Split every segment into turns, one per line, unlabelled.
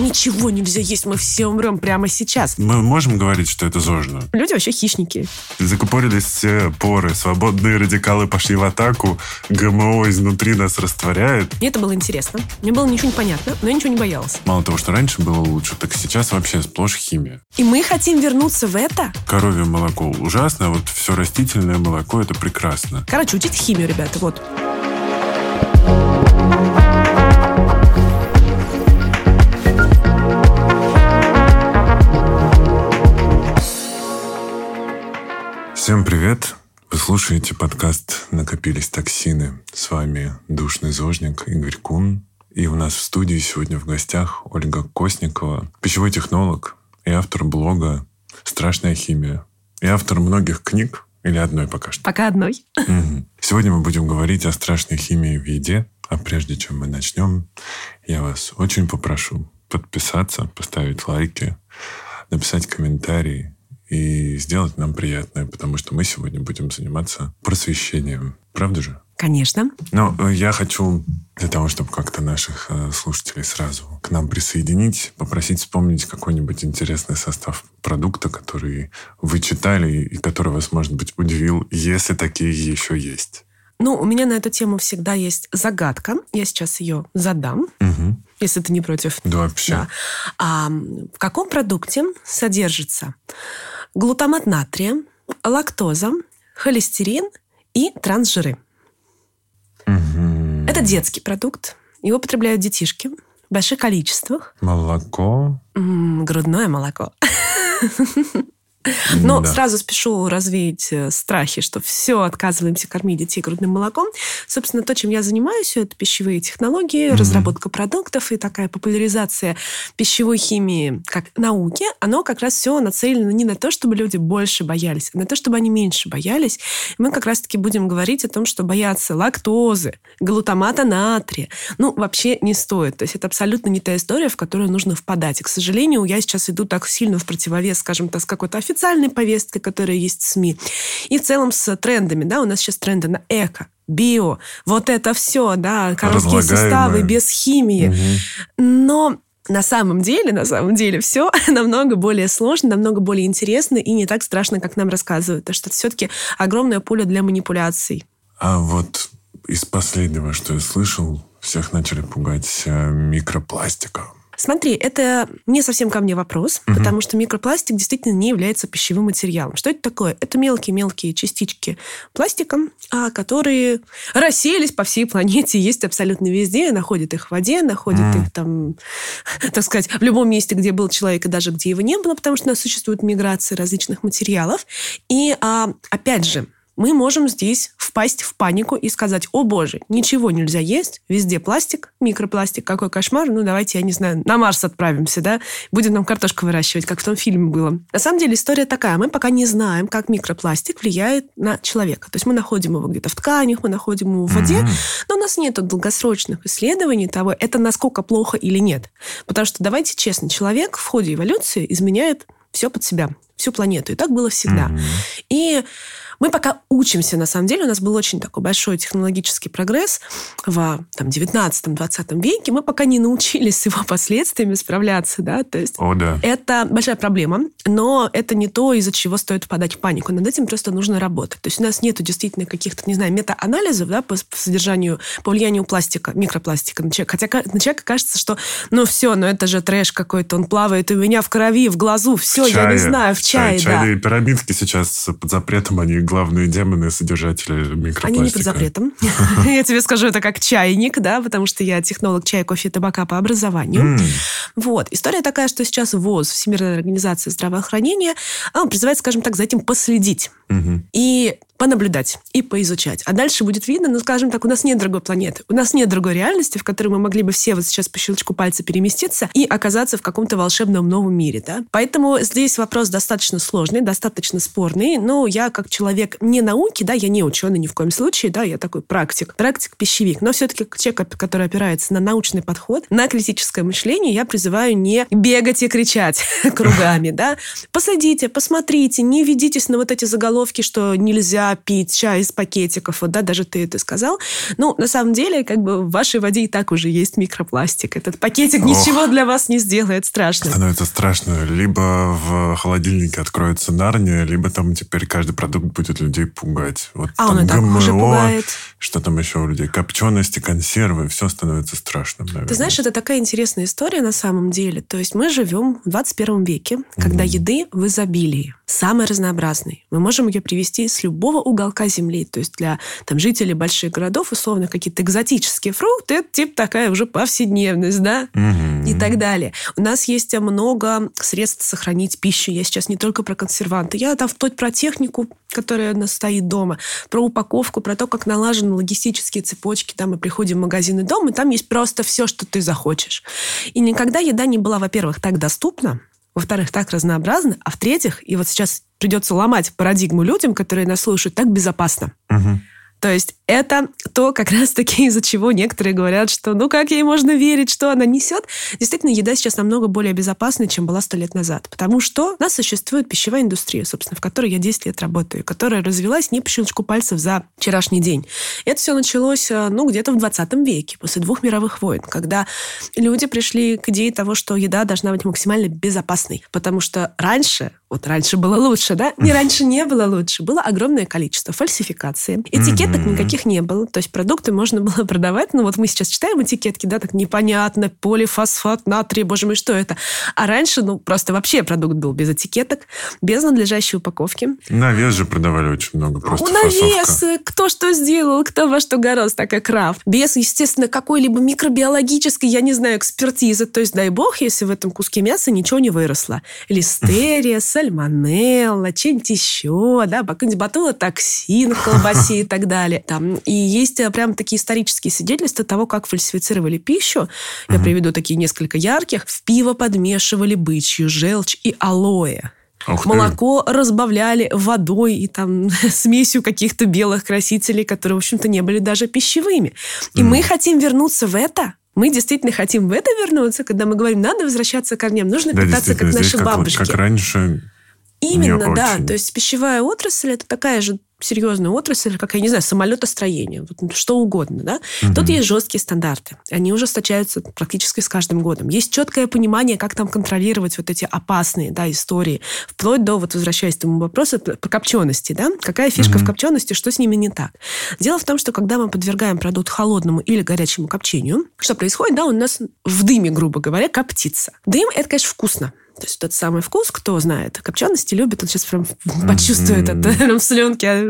Ничего нельзя есть, мы все умрем прямо сейчас.
Мы можем говорить, что это зожно?
Люди вообще хищники.
Закупорились все поры, свободные радикалы пошли в атаку, ГМО изнутри нас растворяет.
Мне это было интересно. Мне было ничего не понятно, но я ничего не боялась.
Мало того, что раньше было лучше, так сейчас вообще сплошь химия.
И мы хотим вернуться в это?
Коровье молоко ужасно, вот все растительное молоко это прекрасно.
Короче, учите химию, ребята, вот.
Всем привет! Вы слушаете подкаст «Накопились токсины». С вами душный зожник Игорь Кун. И у нас в студии сегодня в гостях Ольга Косникова, пищевой технолог и автор блога «Страшная химия». И автор многих книг, или одной пока что?
Пока одной.
Угу. Сегодня мы будем говорить о страшной химии в еде. А прежде чем мы начнем, я вас очень попрошу подписаться, поставить лайки, написать комментарии и сделать нам приятное, потому что мы сегодня будем заниматься просвещением. Правда же?
Конечно.
Но э, я хочу для того, чтобы как-то наших э, слушателей сразу к нам присоединить, попросить вспомнить какой-нибудь интересный состав продукта, который вы читали и который вас, может быть, удивил, если такие еще есть.
Ну, у меня на эту тему всегда есть загадка. Я сейчас ее задам, угу. если ты не против.
Да, вообще. Да.
А, в каком продукте содержится глутамат натрия, лактоза, холестерин и трансжиры.
Угу.
Это детский продукт. Его потребляют детишки в больших количествах.
Молоко?
М-м, грудное молоко. Но да. сразу спешу развеять э, страхи, что все, отказываемся кормить детей грудным молоком. Собственно, то, чем я занимаюсь, это пищевые технологии, mm-hmm. разработка продуктов и такая популяризация пищевой химии как науки. Оно как раз все нацелено не на то, чтобы люди больше боялись, а на то, чтобы они меньше боялись. Мы как раз-таки будем говорить о том, что бояться лактозы, глутамата натрия, ну, вообще не стоит. То есть это абсолютно не та история, в которую нужно впадать. И, к сожалению, я сейчас иду так сильно в противовес, скажем так, с какой-то официальной повесткой, которая есть в СМИ, и в целом с трендами. Да, у нас сейчас тренды на эко, био, вот это все, да, короткие составы без химии. Угу. Но на самом деле, на самом деле, все намного более сложно, намного более интересно и не так страшно, как нам рассказывают. Потому что это все-таки огромное поле для манипуляций.
А вот из последнего, что я слышал, всех начали пугать э, микропластиком.
Смотри, это не совсем ко мне вопрос, угу. потому что микропластик действительно не является пищевым материалом. Что это такое? Это мелкие-мелкие частички пластика, а, которые рассеялись по всей планете, есть абсолютно везде, находят их в воде, находят mm. их там, так сказать, в любом месте, где был человек, и даже где его не было, потому что у нас существует миграция различных материалов. И, а, опять же, мы можем здесь впасть в панику и сказать, о боже, ничего нельзя есть, везде пластик, микропластик, какой кошмар, ну давайте, я не знаю, на Марс отправимся, да, будем нам картошку выращивать, как в том фильме было. На самом деле история такая, мы пока не знаем, как микропластик влияет на человека. То есть мы находим его где-то в тканях, мы находим его в воде, mm-hmm. но у нас нет долгосрочных исследований того, это насколько плохо или нет. Потому что, давайте честно, человек в ходе эволюции изменяет все под себя, всю планету. И так было всегда. Mm-hmm. И мы пока учимся, на самом деле. У нас был очень такой большой технологический прогресс в там, 19-20 веке. Мы пока не научились с его последствиями справляться. Да? То есть
О, да.
Это большая проблема, но это не то, из-за чего стоит впадать в панику. Над этим просто нужно работать. То есть у нас нет действительно каких-то, не знаю, мета-анализов да, по, по содержанию, по влиянию пластика, микропластика на человека. Хотя на человека кажется, что ну все, ну это же трэш какой-то, он плавает у меня в крови, в глазу, все, в я не знаю, в чае.
Чай, да. Чайные пирамидки сейчас под запретом, они главные демоны содержатели микропластика.
Они не под запретом. Я тебе скажу, это как чайник, да, потому что я технолог чая, кофе и табака по образованию. Вот. История такая, что сейчас ВОЗ, Всемирная организация здравоохранения, призывает, скажем так, за этим последить. И понаблюдать и поизучать. А дальше будет видно, ну, скажем так, у нас нет другой планеты, у нас нет другой реальности, в которой мы могли бы все вот сейчас по щелчку пальца переместиться и оказаться в каком-то волшебном новом мире, да. Поэтому здесь вопрос достаточно сложный, достаточно спорный, но я как человек не науки, да, я не ученый ни в коем случае, да, я такой практик, практик-пищевик, но все-таки человек, который опирается на научный подход, на критическое мышление, я призываю не бегать и кричать кругами, да. Посадите, посмотрите, не ведитесь на вот эти заголовки, что нельзя пить чай из пакетиков. Вот, да, даже ты это сказал. Ну, на самом деле, как бы в вашей воде и так уже есть микропластик. Этот пакетик Ох, ничего для вас не сделает страшно.
Становится страшно. Либо в холодильнике откроется Нарния, либо там теперь каждый продукт будет людей пугать. Вот
а
там
он и так уже пугает.
Что там еще у людей? Копчености, консервы, все становится страшным, наверное.
Ты знаешь, это такая интересная история на самом деле. То есть мы живем в 21 веке, когда угу. еды в изобилии, самой разнообразной. Мы можем ее привезти с любого уголка земли. То есть для там, жителей больших городов, условно, какие-то экзотические фрукты, это типа такая уже повседневность, да? Угу. И так далее. У нас есть много средств сохранить пищу. Я сейчас не только про консерванты. Я там вплоть про технику, которая у нас стоит дома, про упаковку, про то, как налажены логистические цепочки. Там мы приходим в магазин и дом, и там есть просто все, что ты захочешь. И никогда еда не была, во-первых, так доступна, во-вторых, так разнообразна, а в-третьих, и вот сейчас придется ломать парадигму людям, которые нас слушают, так безопасно. Угу. То есть это то, как раз-таки из-за чего некоторые говорят, что ну как ей можно верить, что она несет. Действительно, еда сейчас намного более безопасна, чем была сто лет назад. Потому что у нас существует пищевая индустрия, собственно, в которой я 10 лет работаю, которая развилась не по щелчку пальцев за вчерашний день. Это все началось, э, ну, где-то в 20 веке, после двух мировых войн, когда люди пришли к идее того, что еда должна быть максимально безопасной. Потому что раньше вот раньше было лучше, да? Не раньше не было лучше. Было огромное количество фальсификации. Этикеток никаких не было. То есть продукты можно было продавать. Ну вот мы сейчас читаем этикетки, да, так непонятно. Полифосфат натрия, боже мой, что это? А раньше, ну, просто вообще продукт был без этикеток, без надлежащей упаковки.
На вес же продавали очень много. Просто
На вес. Кто что сделал, кто во что гораздо, такая крафт. Без, естественно, какой-либо микробиологической, я не знаю, экспертизы. То есть, дай бог, если в этом куске мяса ничего не выросло. Листерия, сальмонелла, что-нибудь еще, да, какой-нибудь ботулотоксин в колбасе и так далее. Там. И есть э, прям такие исторические свидетельства того, как фальсифицировали пищу. Я приведу такие несколько ярких. В пиво подмешивали бычью желчь и алоэ. Ух Молоко ты. разбавляли водой и там смесью каких-то белых красителей, которые, в общем-то, не были даже пищевыми. И mm. мы хотим вернуться в это. Мы действительно хотим в это вернуться, когда мы говорим, надо возвращаться к корням, нужно да, питаться как наши как, бабушки.
Как раньше.
Именно, да. То есть пищевая отрасль это такая же серьезная отрасль, как, я не знаю, самолетостроение, вот, что угодно, да, угу. тут есть жесткие стандарты. Они ужесточаются практически с каждым годом. Есть четкое понимание, как там контролировать вот эти опасные, да, истории. Вплоть до, вот возвращаясь к тому вопросу, по копчености, да, какая фишка угу. в копчености, что с ними не так. Дело в том, что когда мы подвергаем продукт холодному или горячему копчению, что происходит, да, у нас в дыме, грубо говоря, коптится. Дым – это, конечно, вкусно. То есть тот самый вкус, кто знает, копчености любит, он сейчас прям почувствует mm-hmm. это, прям в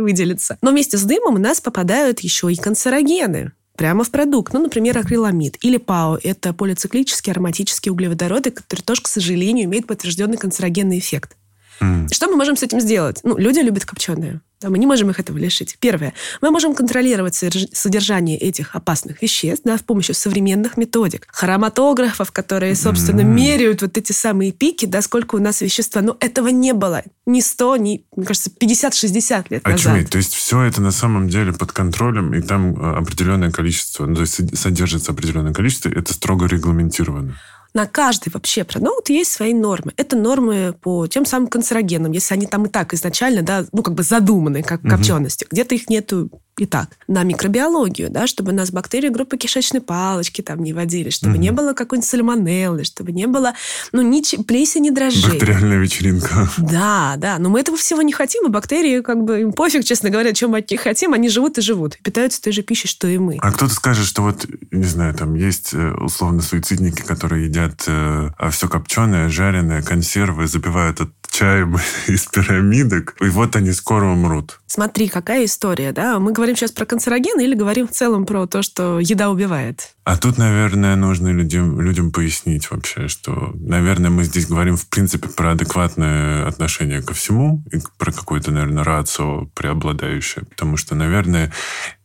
слюнке выделится. Но вместе с дымом у нас попадают еще и канцерогены прямо в продукт. Ну, например, акриламид или ПАО. Это полициклические ароматические углеводороды, которые тоже, к сожалению, имеют подтвержденный канцерогенный эффект. Mm. Что мы можем с этим сделать? Ну, люди любят копченое. Да, мы не можем их этого лишить. Первое. Мы можем контролировать содержание этих опасных веществ да, с помощью современных методик. Хроматографов, которые, собственно, mm-hmm. меряют вот эти самые пики, да, сколько у нас вещества. Но этого не было ни 100, ни, мне кажется, 50-60 лет а назад.
Чуметь. То есть все это на самом деле под контролем, и там э, определенное количество, ну, то есть содержится определенное количество, это строго регламентировано
на каждый вообще продукт есть свои нормы. Это нормы по тем самым канцерогенам, если они там и так изначально, да, ну, как бы задуманы, как угу. копчености. Где-то их нету Итак, на микробиологию, да, чтобы у нас бактерии группы кишечной палочки там не водили, чтобы угу. не было какой-нибудь сальмонеллы, чтобы не было, ну, ни плесени дрожжей.
Бактериальная вечеринка.
Да, да, но мы этого всего не хотим, и бактерии, как бы, им пофиг, честно говоря, чем мы от них хотим, они живут и живут, и питаются той же пищей, что и мы.
А кто-то скажет, что вот, не знаю, там есть э, условно суицидники, которые едят э, а все копченое, жареное, консервы, запивают от чаем из пирамидок, и вот они скоро умрут.
Смотри, какая история, да? Мы говорим сейчас про канцерогены или говорим в целом про то, что еда убивает?
А тут, наверное, нужно людям, людям пояснить вообще, что, наверное, мы здесь говорим, в принципе, про адекватное отношение ко всему и про какое-то, наверное, рацио преобладающее. Потому что, наверное,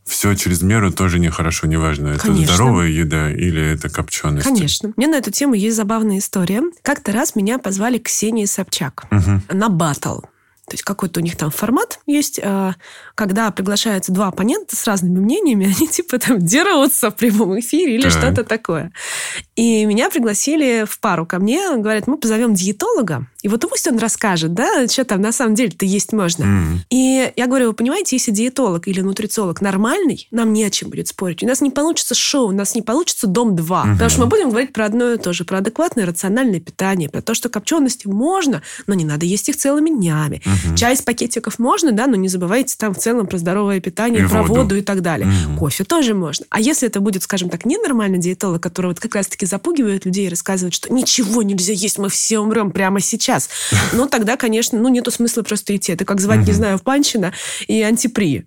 все через меру тоже нехорошо, неважно, это Конечно. здоровая еда или это копченость.
Конечно. Мне на эту тему есть забавная история. Как-то раз меня позвали Ксении Собчак угу. на батл. То есть какой-то у них там формат есть, э, когда приглашаются два оппонента с разными мнениями, они типа там дерутся в прямом эфире или так. что-то такое. И меня пригласили в пару ко мне. Говорят, мы позовем диетолога, и вот пусть он расскажет, да, что там на самом деле-то есть можно. Mm-hmm. И я говорю, вы понимаете, если диетолог или нутрициолог нормальный, нам не о чем будет спорить. У нас не получится шоу, у нас не получится дом 2. Mm-hmm. Потому что мы будем говорить про одно и то же, про адекватное рациональное питание, про то, что копчености можно, но не надо есть их целыми днями. Mm-hmm. Чай из пакетиков можно, да, но не забывайте там в целом про здоровое питание, и про воду. воду и так далее. Mm-hmm. Кофе тоже можно. А если это будет, скажем так, ненормальный диетолог, который вот как раз-таки запугивает людей и рассказывает, что ничего нельзя есть, мы все умрем прямо сейчас. Ну, тогда, конечно, ну, нету смысла просто идти. Это как звать, не знаю, в Панчина и антипри.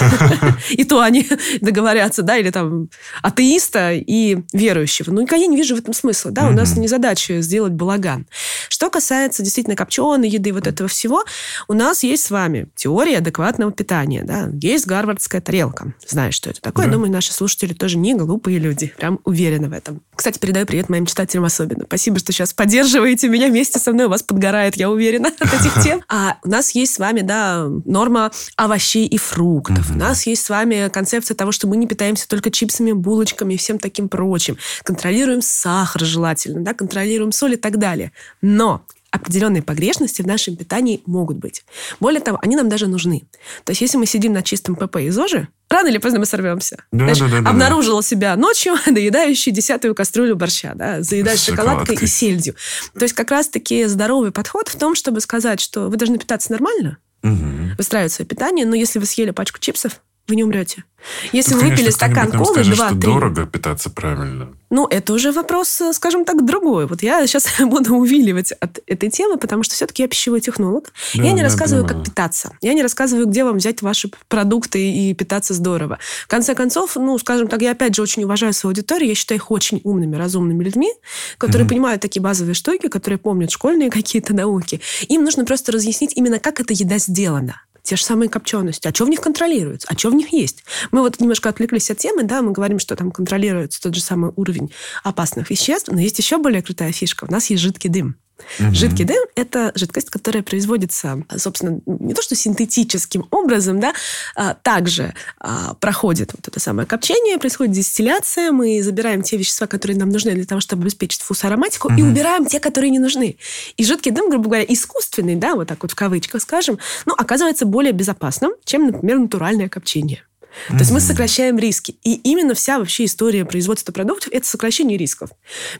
И то они договорятся, да, или там атеиста и верующего. Ну, я не вижу в этом смысла, да, у нас не задача сделать балаган. Что касается действительно копченой еды, вот этого всего, у нас есть с вами теория адекватного питания, да, есть гарвардская тарелка. Знаешь, что это такое? Думаю, наши слушатели тоже не глупые люди, прям уверены в этом. Кстати, передаю привет моим читателям особенно. Спасибо, что сейчас поддерживаете меня вместе со мной. У вас подгорает, я уверена, от этих тем. А у нас есть с вами, да, норма овощей и фруктов. У нас есть с вами концепция того, что мы не питаемся только чипсами, булочками и всем таким прочим. Контролируем сахар желательно, да, контролируем соль и так далее. Но определенные погрешности в нашем питании могут быть. Более того, они нам даже нужны. То есть, если мы сидим на чистом ПП и ЗОЖе, рано или поздно мы сорвемся. Да, Знаешь, да, да, обнаружила да. себя ночью, доедающий десятую кастрюлю борща, да, заедать шоколадкой и сельдью. То есть, как раз-таки здоровый подход в том, чтобы сказать, что вы должны питаться нормально, угу. выстраивать свое питание, но если вы съели пачку чипсов, вы не умрете. Если ну, вы выпили стакан колы, два-три...
дорого питаться правильно.
Ну, это уже вопрос, э, скажем так, другой. Вот я сейчас буду увиливать от этой темы, потому что все-таки я пищевой технолог. Да, я не да, рассказываю, понимаю. как питаться. Я не рассказываю, где вам взять ваши продукты и питаться здорово. В конце концов, ну, скажем так, я опять же очень уважаю свою аудиторию. Я считаю их очень умными, разумными людьми, которые mm-hmm. понимают такие базовые штуки, которые помнят школьные какие-то науки. Им нужно просто разъяснить именно, как эта еда сделана те же самые копчености. А что в них контролируется? А что в них есть? Мы вот немножко отвлеклись от темы, да, мы говорим, что там контролируется тот же самый уровень опасных веществ, но есть еще более крутая фишка. У нас есть жидкий дым. Угу. Жидкий дым – это жидкость, которая производится, собственно, не то что синтетическим образом, да, а также а, проходит вот это самое копчение, происходит дистилляция, мы забираем те вещества, которые нам нужны для того, чтобы обеспечить вкус ароматику, угу. и убираем те, которые не нужны. И жидкий дым, грубо говоря, искусственный, да, вот так вот в кавычках скажем, ну, оказывается более безопасным, чем, например, натуральное копчение. То есть мы сокращаем риски. И именно вся вообще история производства продуктов – это сокращение рисков.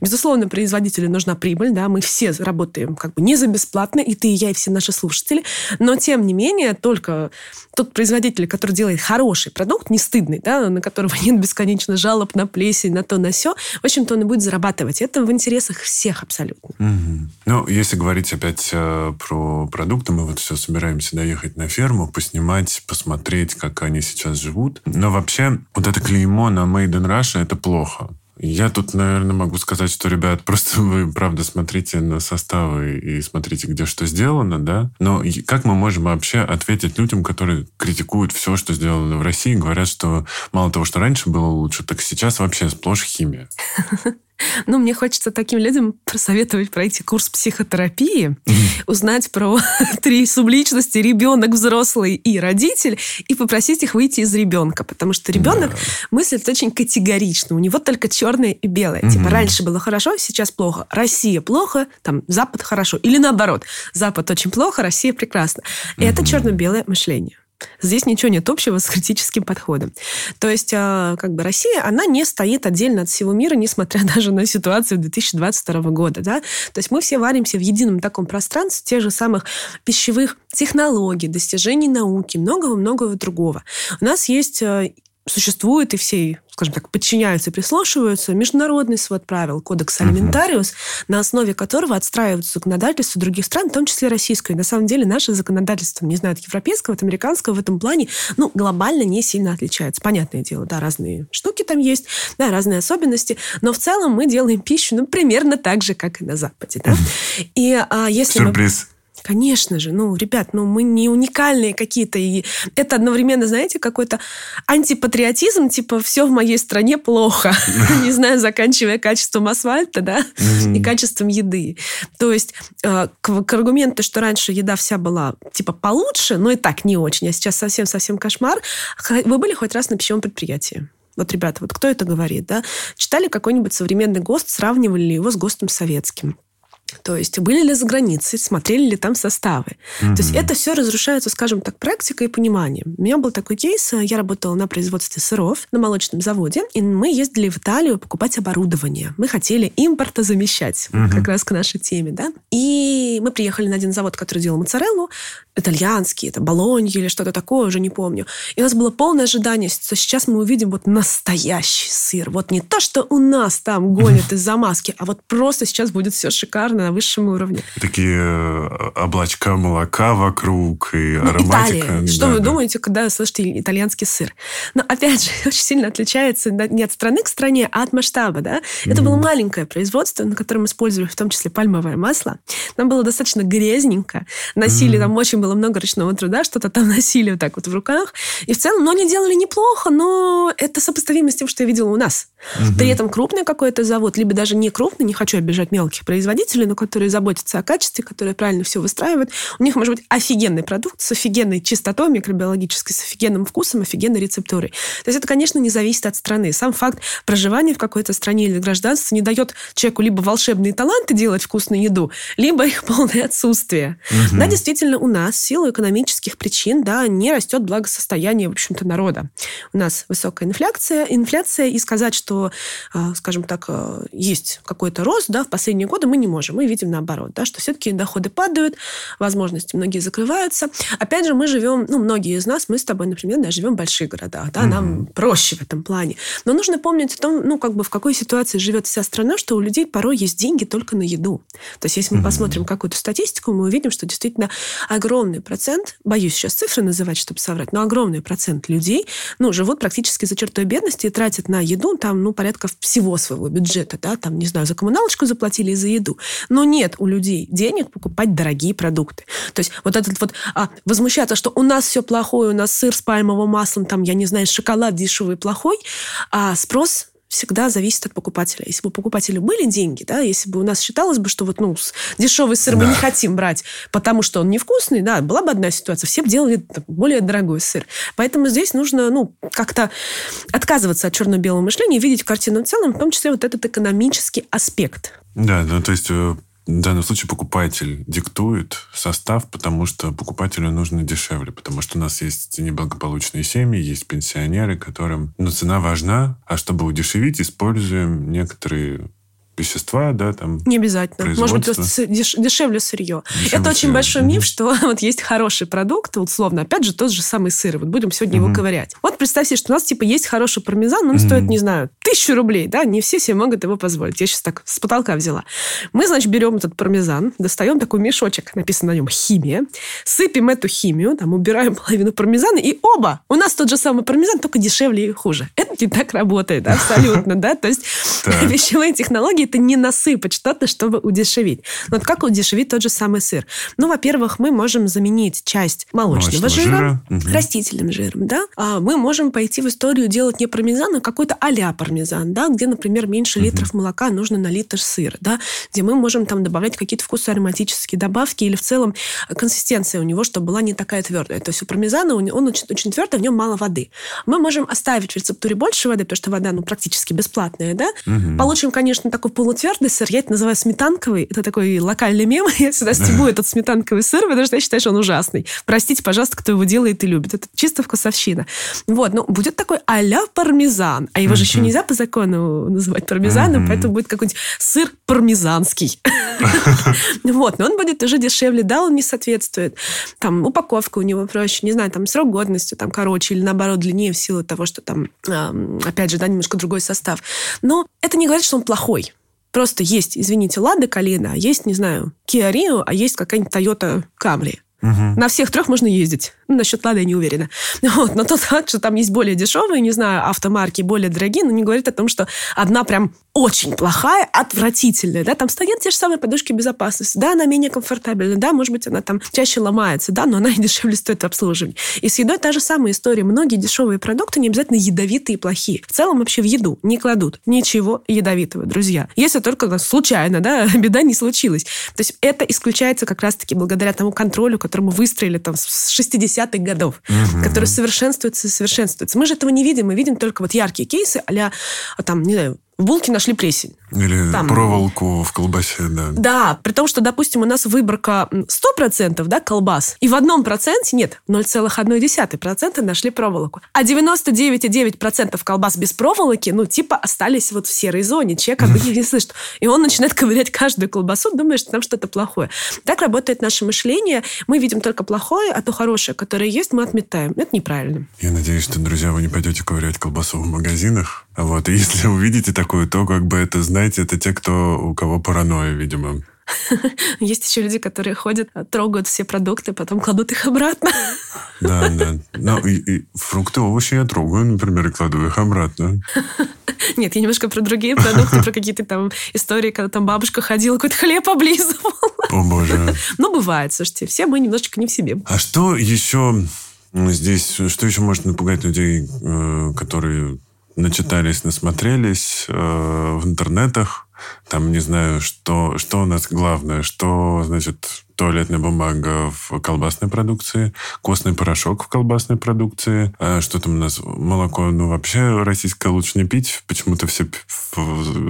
Безусловно, производителю нужна прибыль, да, мы все работаем как бы не за бесплатно, и ты, и я, и все наши слушатели, но тем не менее только тот производитель, который делает хороший продукт, не стыдный, да, на которого нет бесконечно жалоб на плесень, на то, на все, в общем-то, он и будет зарабатывать. Это в интересах всех абсолютно.
Угу. Ну, если говорить опять э, про продукты, мы вот все собираемся доехать на ферму, поснимать, посмотреть, как они сейчас живут, живут. Но вообще вот это клеймо на Made in Russia – это плохо. Я тут, наверное, могу сказать, что, ребят, просто вы, правда, смотрите на составы и смотрите, где что сделано, да? Но как мы можем вообще ответить людям, которые критикуют все, что сделано в России, говорят, что мало того, что раньше было лучше, так сейчас вообще сплошь химия?
Ну, мне хочется таким людям посоветовать пройти курс психотерапии, узнать про три субличности, ребенок, взрослый и родитель, и попросить их выйти из ребенка, потому что ребенок мыслит очень категорично, у него только черное и белое. Типа, раньше было хорошо, сейчас плохо. Россия плохо, там, Запад хорошо. Или наоборот, Запад очень плохо, Россия прекрасно. И это черно-белое мышление. Здесь ничего нет общего с критическим подходом. То есть, а, как бы Россия, она не стоит отдельно от всего мира, несмотря даже на ситуацию 2022 года. Да? То есть мы все варимся в едином таком пространстве тех же самых пищевых технологий, достижений науки, многого-многого другого. У нас есть а, существует и все, скажем так, подчиняются и прислушиваются международный свод правил, кодекс алиментариус, uh-huh. на основе которого отстраиваются законодательства других стран, в том числе российское. на самом деле наше законодательство, не знаю, от европейского, от американского в этом плане, ну, глобально не сильно отличается. Понятное дело, да, разные штуки там есть, да, разные особенности, но в целом мы делаем пищу, ну, примерно так же, как и на Западе, да. И а, если
Сюрприз. Мы...
Конечно же, ну, ребят, ну, мы не уникальные какие-то. И это одновременно, знаете, какой-то антипатриотизм, типа, все в моей стране плохо. Не знаю, заканчивая качеством асфальта, да, и качеством еды. То есть э, к аргументу, что раньше еда вся была, типа, получше, но и так не очень, а сейчас совсем-совсем кошмар. Вы были хоть раз на пищевом предприятии? Вот, ребята, вот кто это говорит, да? Читали какой-нибудь современный ГОСТ, сравнивали ли его с ГОСТом советским? То есть были ли за границей, смотрели ли там составы. Mm-hmm. То есть это все разрушается, скажем так, практикой и пониманием. У меня был такой кейс, я работала на производстве сыров на молочном заводе, и мы ездили в Италию покупать оборудование. Мы хотели импорта замещать, mm-hmm. как раз к нашей теме, да. И мы приехали на один завод, который делал моцареллу, итальянский, это Болоньи или что-то такое, уже не помню. И у нас было полное ожидание, что сейчас мы увидим вот настоящий сыр. Вот не то, что у нас там гонят из-за маски, а вот просто сейчас будет все шикарно высшем уровне.
Такие э, облачка молока вокруг и ну, ароматика.
Италия. Что да, вы да. думаете, когда слышите итальянский сыр? Но опять же, очень сильно отличается не от страны к стране, а от масштаба. Да? Это mm-hmm. было маленькое производство, на котором использовали в том числе пальмовое масло. Нам было достаточно грязненько. Носили mm-hmm. там очень было много ручного труда, что-то там носили вот так вот в руках. И в целом, ну, они делали неплохо, но это сопоставимо с тем, что я видела у нас. Угу. При этом крупный какой-то завод, либо даже не крупный, не хочу обижать мелких производителей, но которые заботятся о качестве, которые правильно все выстраивают, у них может быть офигенный продукт с офигенной чистотой микробиологической, с офигенным вкусом, офигенной рецептурой. То есть это, конечно, не зависит от страны. Сам факт проживания в какой-то стране или гражданства не дает человеку либо волшебные таланты делать вкусную еду, либо их полное отсутствие. Угу. Да, действительно, у нас в силу экономических причин да, не растет благосостояние, в общем-то, народа. У нас высокая инфляция, инфляция и сказать, что а, скажем так, а, есть какой-то рост, да, в последние годы мы не можем. Мы видим наоборот, да, что все-таки доходы падают, возможности многие закрываются. Опять же, мы живем, ну, многие из нас, мы с тобой, например, да, живем в больших городах, да, mm-hmm. нам проще в этом плане. Но нужно помнить о том, ну, как бы в какой ситуации живет вся страна, что у людей порой есть деньги только на еду. То есть, если мы mm-hmm. посмотрим какую-то статистику, мы увидим, что действительно огромный процент, боюсь сейчас цифры называть, чтобы соврать, но огромный процент людей, ну, живут практически за чертой бедности и тратят на еду там ну, порядка всего своего бюджета, да, там, не знаю, за коммуналочку заплатили и за еду. Но нет у людей денег покупать дорогие продукты. То есть вот этот вот а, возмущаться, что у нас все плохое, у нас сыр с пальмовым маслом, там, я не знаю, шоколад дешевый плохой, а спрос всегда зависит от покупателя. Если бы у покупателя были деньги, да, если бы у нас считалось бы, что вот, ну, дешевый сыр да. мы не хотим брать, потому что он невкусный, да, была бы одна ситуация, все бы делали более дорогой сыр. Поэтому здесь нужно, ну, как-то отказываться от черно-белого мышления и видеть картину в целом, в том числе вот этот экономический аспект.
Да, ну, то есть э, в данном случае покупатель диктует состав, потому что покупателю нужно дешевле, потому что у нас есть неблагополучные семьи, есть пенсионеры, которым ну, цена важна, а чтобы удешевить, используем некоторые вещества, да, там.
Не обязательно. Может быть, просто деш, дешевле сырье. Дешевле Это очень сырье. большой миф, что вот есть хороший продукт, условно, опять же, тот же самый сыр. Вот будем сегодня его ковырять. Вот представь себе, что у нас, типа, есть хороший пармезан, но он стоит, не знаю, тысячу рублей, да, не все себе могут его позволить. Я сейчас так с потолка взяла. Мы, значит, берем этот пармезан, достаем такой мешочек, написано на нем «химия», сыпем эту химию, там, убираем половину пармезана, и оба! У нас тот же самый пармезан, только дешевле и хуже. Это не так работает, абсолютно, да, то есть пищевые технологии это не насыпать что-то, чтобы удешевить. Но вот как удешевить тот же самый сыр? Ну, во-первых, мы можем заменить часть молочного, молочного жира, жира. растительным жиром, да? А мы можем пойти в историю делать не пармезан, а какой-то а пармезан, да, где, например, меньше угу. литров молока нужно на литр сыра, да, где мы можем там добавлять какие-то вкусы ароматические добавки или в целом консистенция у него, чтобы была не такая твердая. То есть у пармезана он очень, очень твердый, в нем мало воды. Мы можем оставить в рецептуре больше воды, потому что вода, ну, практически бесплатная, да? Угу. Получим, конечно, такой полутвердый сыр. Я это называю сметанковый. Это такой локальный мем. Я всегда стебу этот сметанковый сыр, потому что я считаю, что он ужасный. Простите, пожалуйста, кто его делает и любит. Это чисто вкусовщина. Вот, ну, будет такой а-ля пармезан. А его же еще нельзя по закону называть пармезаном, поэтому будет какой-нибудь сыр пармезанский. Вот, но он будет уже дешевле. Да, он не соответствует. Там упаковка у него проще. Не знаю, там срок годности там короче или наоборот длиннее в силу того, что там, опять же, да, немножко другой состав. Но это не говорит, что он плохой. Просто есть, извините, Лада Калина, а есть, не знаю, Kia Rio, а есть какая-нибудь Toyota Camry. Угу. На всех трех можно ездить. Ну, насчет Лады я не уверена. Вот. Но тот факт, что там есть более дешевые, не знаю, автомарки, более дорогие, но не говорит о том, что одна прям очень плохая, отвратительная. Да? Там стоят те же самые подушки безопасности. Да, она менее комфортабельна. Да, может быть, она там чаще ломается. Да, но она и дешевле стоит в. И с едой та же самая история. Многие дешевые продукты не обязательно ядовитые и плохие. В целом вообще в еду не кладут ничего ядовитого, друзья. Если только случайно, да, беда не случилась. То есть это исключается как раз-таки благодаря тому контролю, который мы выстроили там с 60-х годов, угу. который совершенствуется и совершенствуется. Мы же этого не видим, мы видим только вот яркие кейсы а там, не знаю, в булке нашли плесень.
Или там. проволоку в колбасе, да.
Да, при том, что, допустим, у нас выборка 100% да, колбас, и в одном проценте, нет, 0,1% нашли проволоку. А 99,9% колбас без проволоки, ну, типа, остались вот в серой зоне. Человек об них не слышит. И он начинает ковырять каждую колбасу, думая, что там что-то плохое. Так работает наше мышление. Мы видим только плохое, а то хорошее, которое есть, мы отметаем. Это неправильно.
Я надеюсь, что, друзья, вы не пойдете ковырять колбасу в магазинах. Вот. И если увидите такое, то как бы это, знаете, это те, кто, у кого паранойя, видимо.
Есть еще люди, которые ходят, трогают все продукты, потом кладут их обратно.
Да, да. Ну, и, и фрукты, овощи я трогаю, например, и кладу их обратно.
Нет, я немножко про другие продукты, про какие-то там истории, когда там бабушка ходила, какой-то хлеб облизывала.
О, боже.
Ну, бывает, слушайте, все мы немножечко не в себе.
А что еще здесь, что еще может напугать людей, э, которые начитались, насмотрелись э, в интернетах, там, не знаю, что, что у нас главное, что, значит, туалетная бумага в колбасной продукции, костный порошок в колбасной продукции, а что там у нас, молоко, ну, вообще российское лучше не пить, почему-то все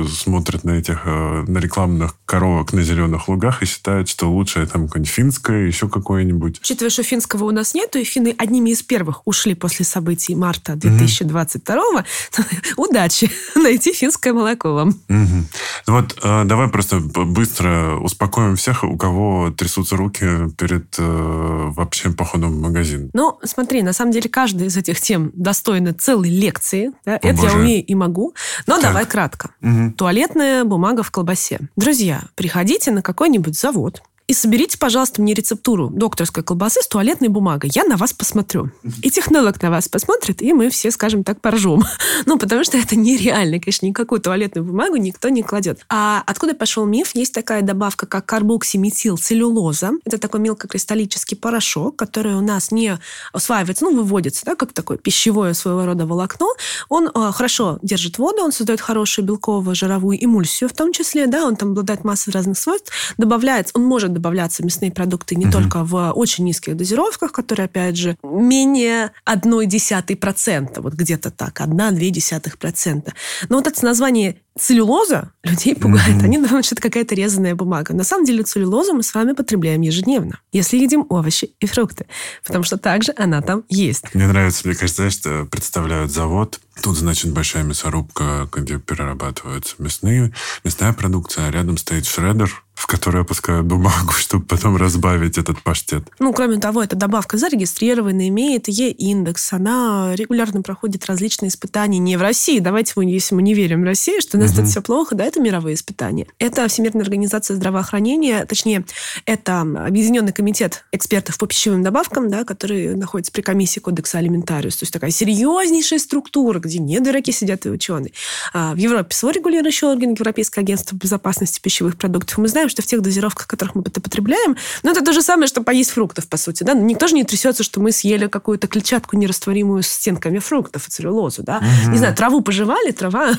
смотрят на этих, э, на рекламных коровок на зеленых лугах и считают, что лучшее там какое-нибудь финское, еще какое-нибудь.
Учитывая, что финского у нас нету, и финны одними из первых ушли после событий марта 2022 mm-hmm. удачи найти финское молоко вам.
Mm-hmm. Вот э, давай просто быстро успокоим всех, у кого трясут трясутся руки перед э, вообще походом в магазин?
Ну, смотри, на самом деле каждая из этих тем достойна целой лекции. Да? О, Это боже. я умею и могу. Но так. давай кратко. Угу. Туалетная бумага в колбасе. Друзья, приходите на какой-нибудь завод, и соберите, пожалуйста, мне рецептуру докторской колбасы с туалетной бумагой. Я на вас посмотрю. И технолог на вас посмотрит, и мы все, скажем так, поржем. Ну, потому что это нереально. Конечно, никакую туалетную бумагу никто не кладет. А откуда пошел миф? Есть такая добавка, как карбоксиметилцеллюлоза. Это такой мелкокристаллический порошок, который у нас не усваивается, ну, выводится, да, как такое пищевое своего рода волокно. Он э, хорошо держит воду, он создает хорошую белковую жировую эмульсию в том числе, да, он там обладает массой разных свойств. Добавляется, он может добавляться мясные продукты не угу. только в очень низких дозировках, которые, опять же, менее 0,1%, вот где-то так, 1-2%. Но вот это название целлюлоза людей пугает. Mm-hmm. Они думают, что это какая-то резаная бумага. На самом деле целлюлозу мы с вами потребляем ежедневно, если едим овощи и фрукты. Потому что также она там есть.
Мне нравится, мне кажется, что представляют завод, Тут, значит, большая мясорубка, где перерабатываются мясные, мясная продукция, а рядом стоит шредер, в который опускают бумагу, чтобы потом разбавить этот паштет.
Ну, кроме того, эта добавка зарегистрирована, имеет Е-индекс, она регулярно проходит различные испытания не в России. Давайте, мы, если мы не верим в Россию, что у нас угу. тут все плохо, да, это мировые испытания. Это Всемирная организация здравоохранения, точнее, это Объединенный комитет экспертов по пищевым добавкам, да, который находится при комиссии Кодекса Алиментариус. То есть такая серьезнейшая структура, где не дураки сидят и ученые. А в Европе свой регулирующий орган, Европейское агентство безопасности пищевых продуктов. Мы знаем, что в тех дозировках, которых мы это потребляем, ну, это то же самое, что поесть фруктов, по сути. Да? Никто же не трясется, что мы съели какую-то клетчатку нерастворимую с стенками фруктов и целлюлозу. Да? Угу. Не знаю, траву пожевали, трава...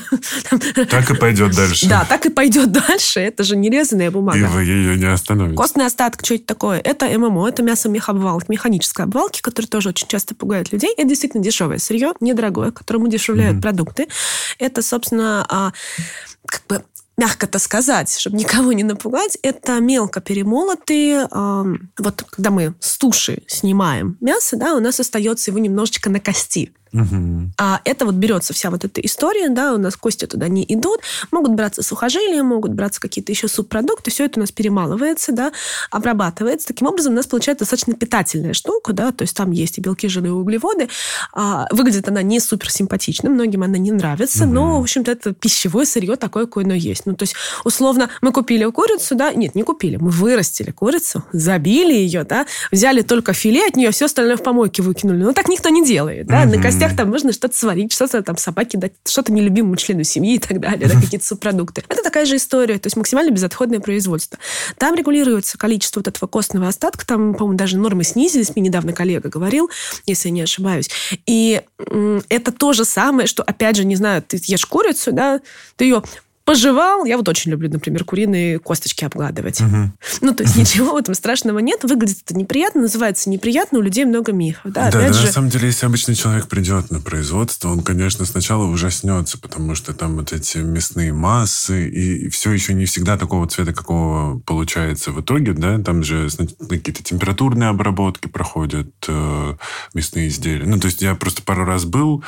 Так и пойдет дальше.
Да, так и пойдет дальше. Это же нерезанная бумага. И
вы ее не остановите.
Костный остаток, что это такое? Это ММО, это мясо мехобвалки, механической обвалки, которые тоже очень часто пугают людей. Это действительно дешевое сырье, недорогое, которому дешевляют mm-hmm. продукты. Это, собственно, а, как бы мягко-то сказать, чтобы никого не напугать, это мелко перемолотые. Вот когда мы с туши снимаем мясо, да, у нас остается его немножечко на кости. Угу. А это вот берется вся вот эта история, да, у нас кости туда не идут, могут браться сухожилия, могут браться какие-то еще субпродукты, все это у нас перемалывается, да, обрабатывается. Таким образом у нас получается достаточно питательная штука, да, то есть там есть и белки, жиры, и углеводы. А, выглядит она не супер симпатично, многим она не нравится, угу. но, в общем-то, это пищевое сырье такое, какое оно есть. Ну, то есть, условно, мы купили курицу, да, нет, не купили, мы вырастили курицу, забили ее, да, взяли только филе от нее, все остальное в помойке выкинули. Ну, так никто не делает, да, угу. на костях гостях там можно что-то сварить, что-то там собаке дать, что-то нелюбимому члену семьи и так далее, да, какие-то субпродукты. Это такая же история, то есть максимально безотходное производство. Там регулируется количество вот этого костного остатка, там, по-моему, даже нормы снизились, мне недавно коллега говорил, если я не ошибаюсь. И это то же самое, что, опять же, не знаю, ты ешь курицу, да, ты ее пожевал. Я вот очень люблю, например, куриные косточки обгладывать. Угу. Ну, то есть ничего в этом страшного нет. Выглядит это неприятно, называется неприятно, у людей много мифов. Да,
да,
да
же... на самом деле, если обычный человек придет на производство, он, конечно, сначала ужаснется, потому что там вот эти мясные массы, и все еще не всегда такого цвета, какого получается в итоге, да, там же какие-то температурные обработки проходят э, мясные изделия. Ну, то есть я просто пару раз был,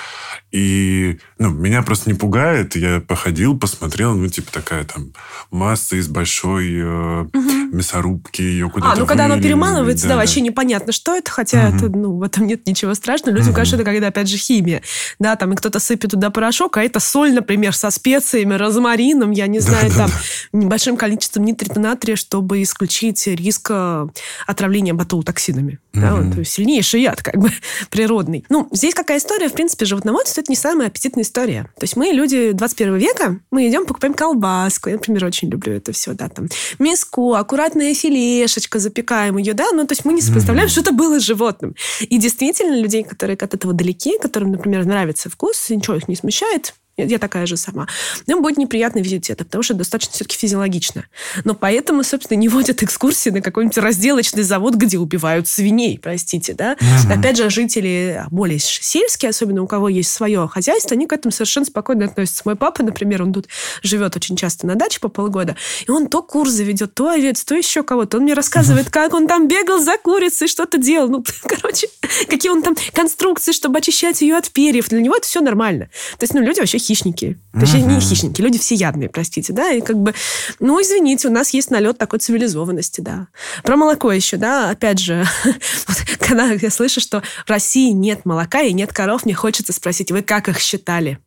и ну, меня просто не пугает. Я походил, посмотрел, ну, типа такая там масса из большой э, угу. мясорубки, ее куда-то
А, ну, когда оно перемалывается, да, да, вообще непонятно, что это, хотя угу. это, ну, в этом нет ничего страшного. Людям угу. кажется, это когда, опять же, химия. Да, там и кто-то сыпет туда порошок, а это соль, например, со специями, розмарином, я не знаю, да, там, да, да. небольшим количеством нитрита натрия, чтобы исключить риск э, отравления ботулотоксинами. Да, вот, сильнейший яд, как бы, природный. Ну, здесь какая история? В принципе, животноводство это не самая аппетитная история. То есть мы, люди 21 века, мы идем, покупаем колбаску. Я, например, очень люблю это все, да, там, миску, аккуратная филешечка, запекаем ее, да, ну, то есть мы не представляем, mm-hmm. что это было животным. И действительно, людей, которые от этого далеки, которым, например, нравится вкус, ничего их не смущает, я такая же сама. Им будет неприятно видеть это, потому что достаточно все-таки физиологично. Но поэтому, собственно, не водят экскурсии на какой-нибудь разделочный завод, где убивают свиней, простите, да. Угу. Опять же, жители более сельские, особенно у кого есть свое хозяйство, они к этому совершенно спокойно относятся. Мой папа, например, он тут живет очень часто на даче по полгода, и он то кур заведет, то овец, то еще кого-то. Он мне рассказывает, как он там бегал за курицей, что-то делал. Ну, короче, какие он там конструкции, чтобы очищать ее от перьев. Для него это все нормально. То есть, ну, люди вообще хищники. Точнее, не хищники, люди всеядные, простите, да, и как бы, ну, извините, у нас есть налет такой цивилизованности, да. Про молоко еще, да, опять же, вот, когда я слышу, что в России нет молока и нет коров, мне хочется спросить, вы как их считали?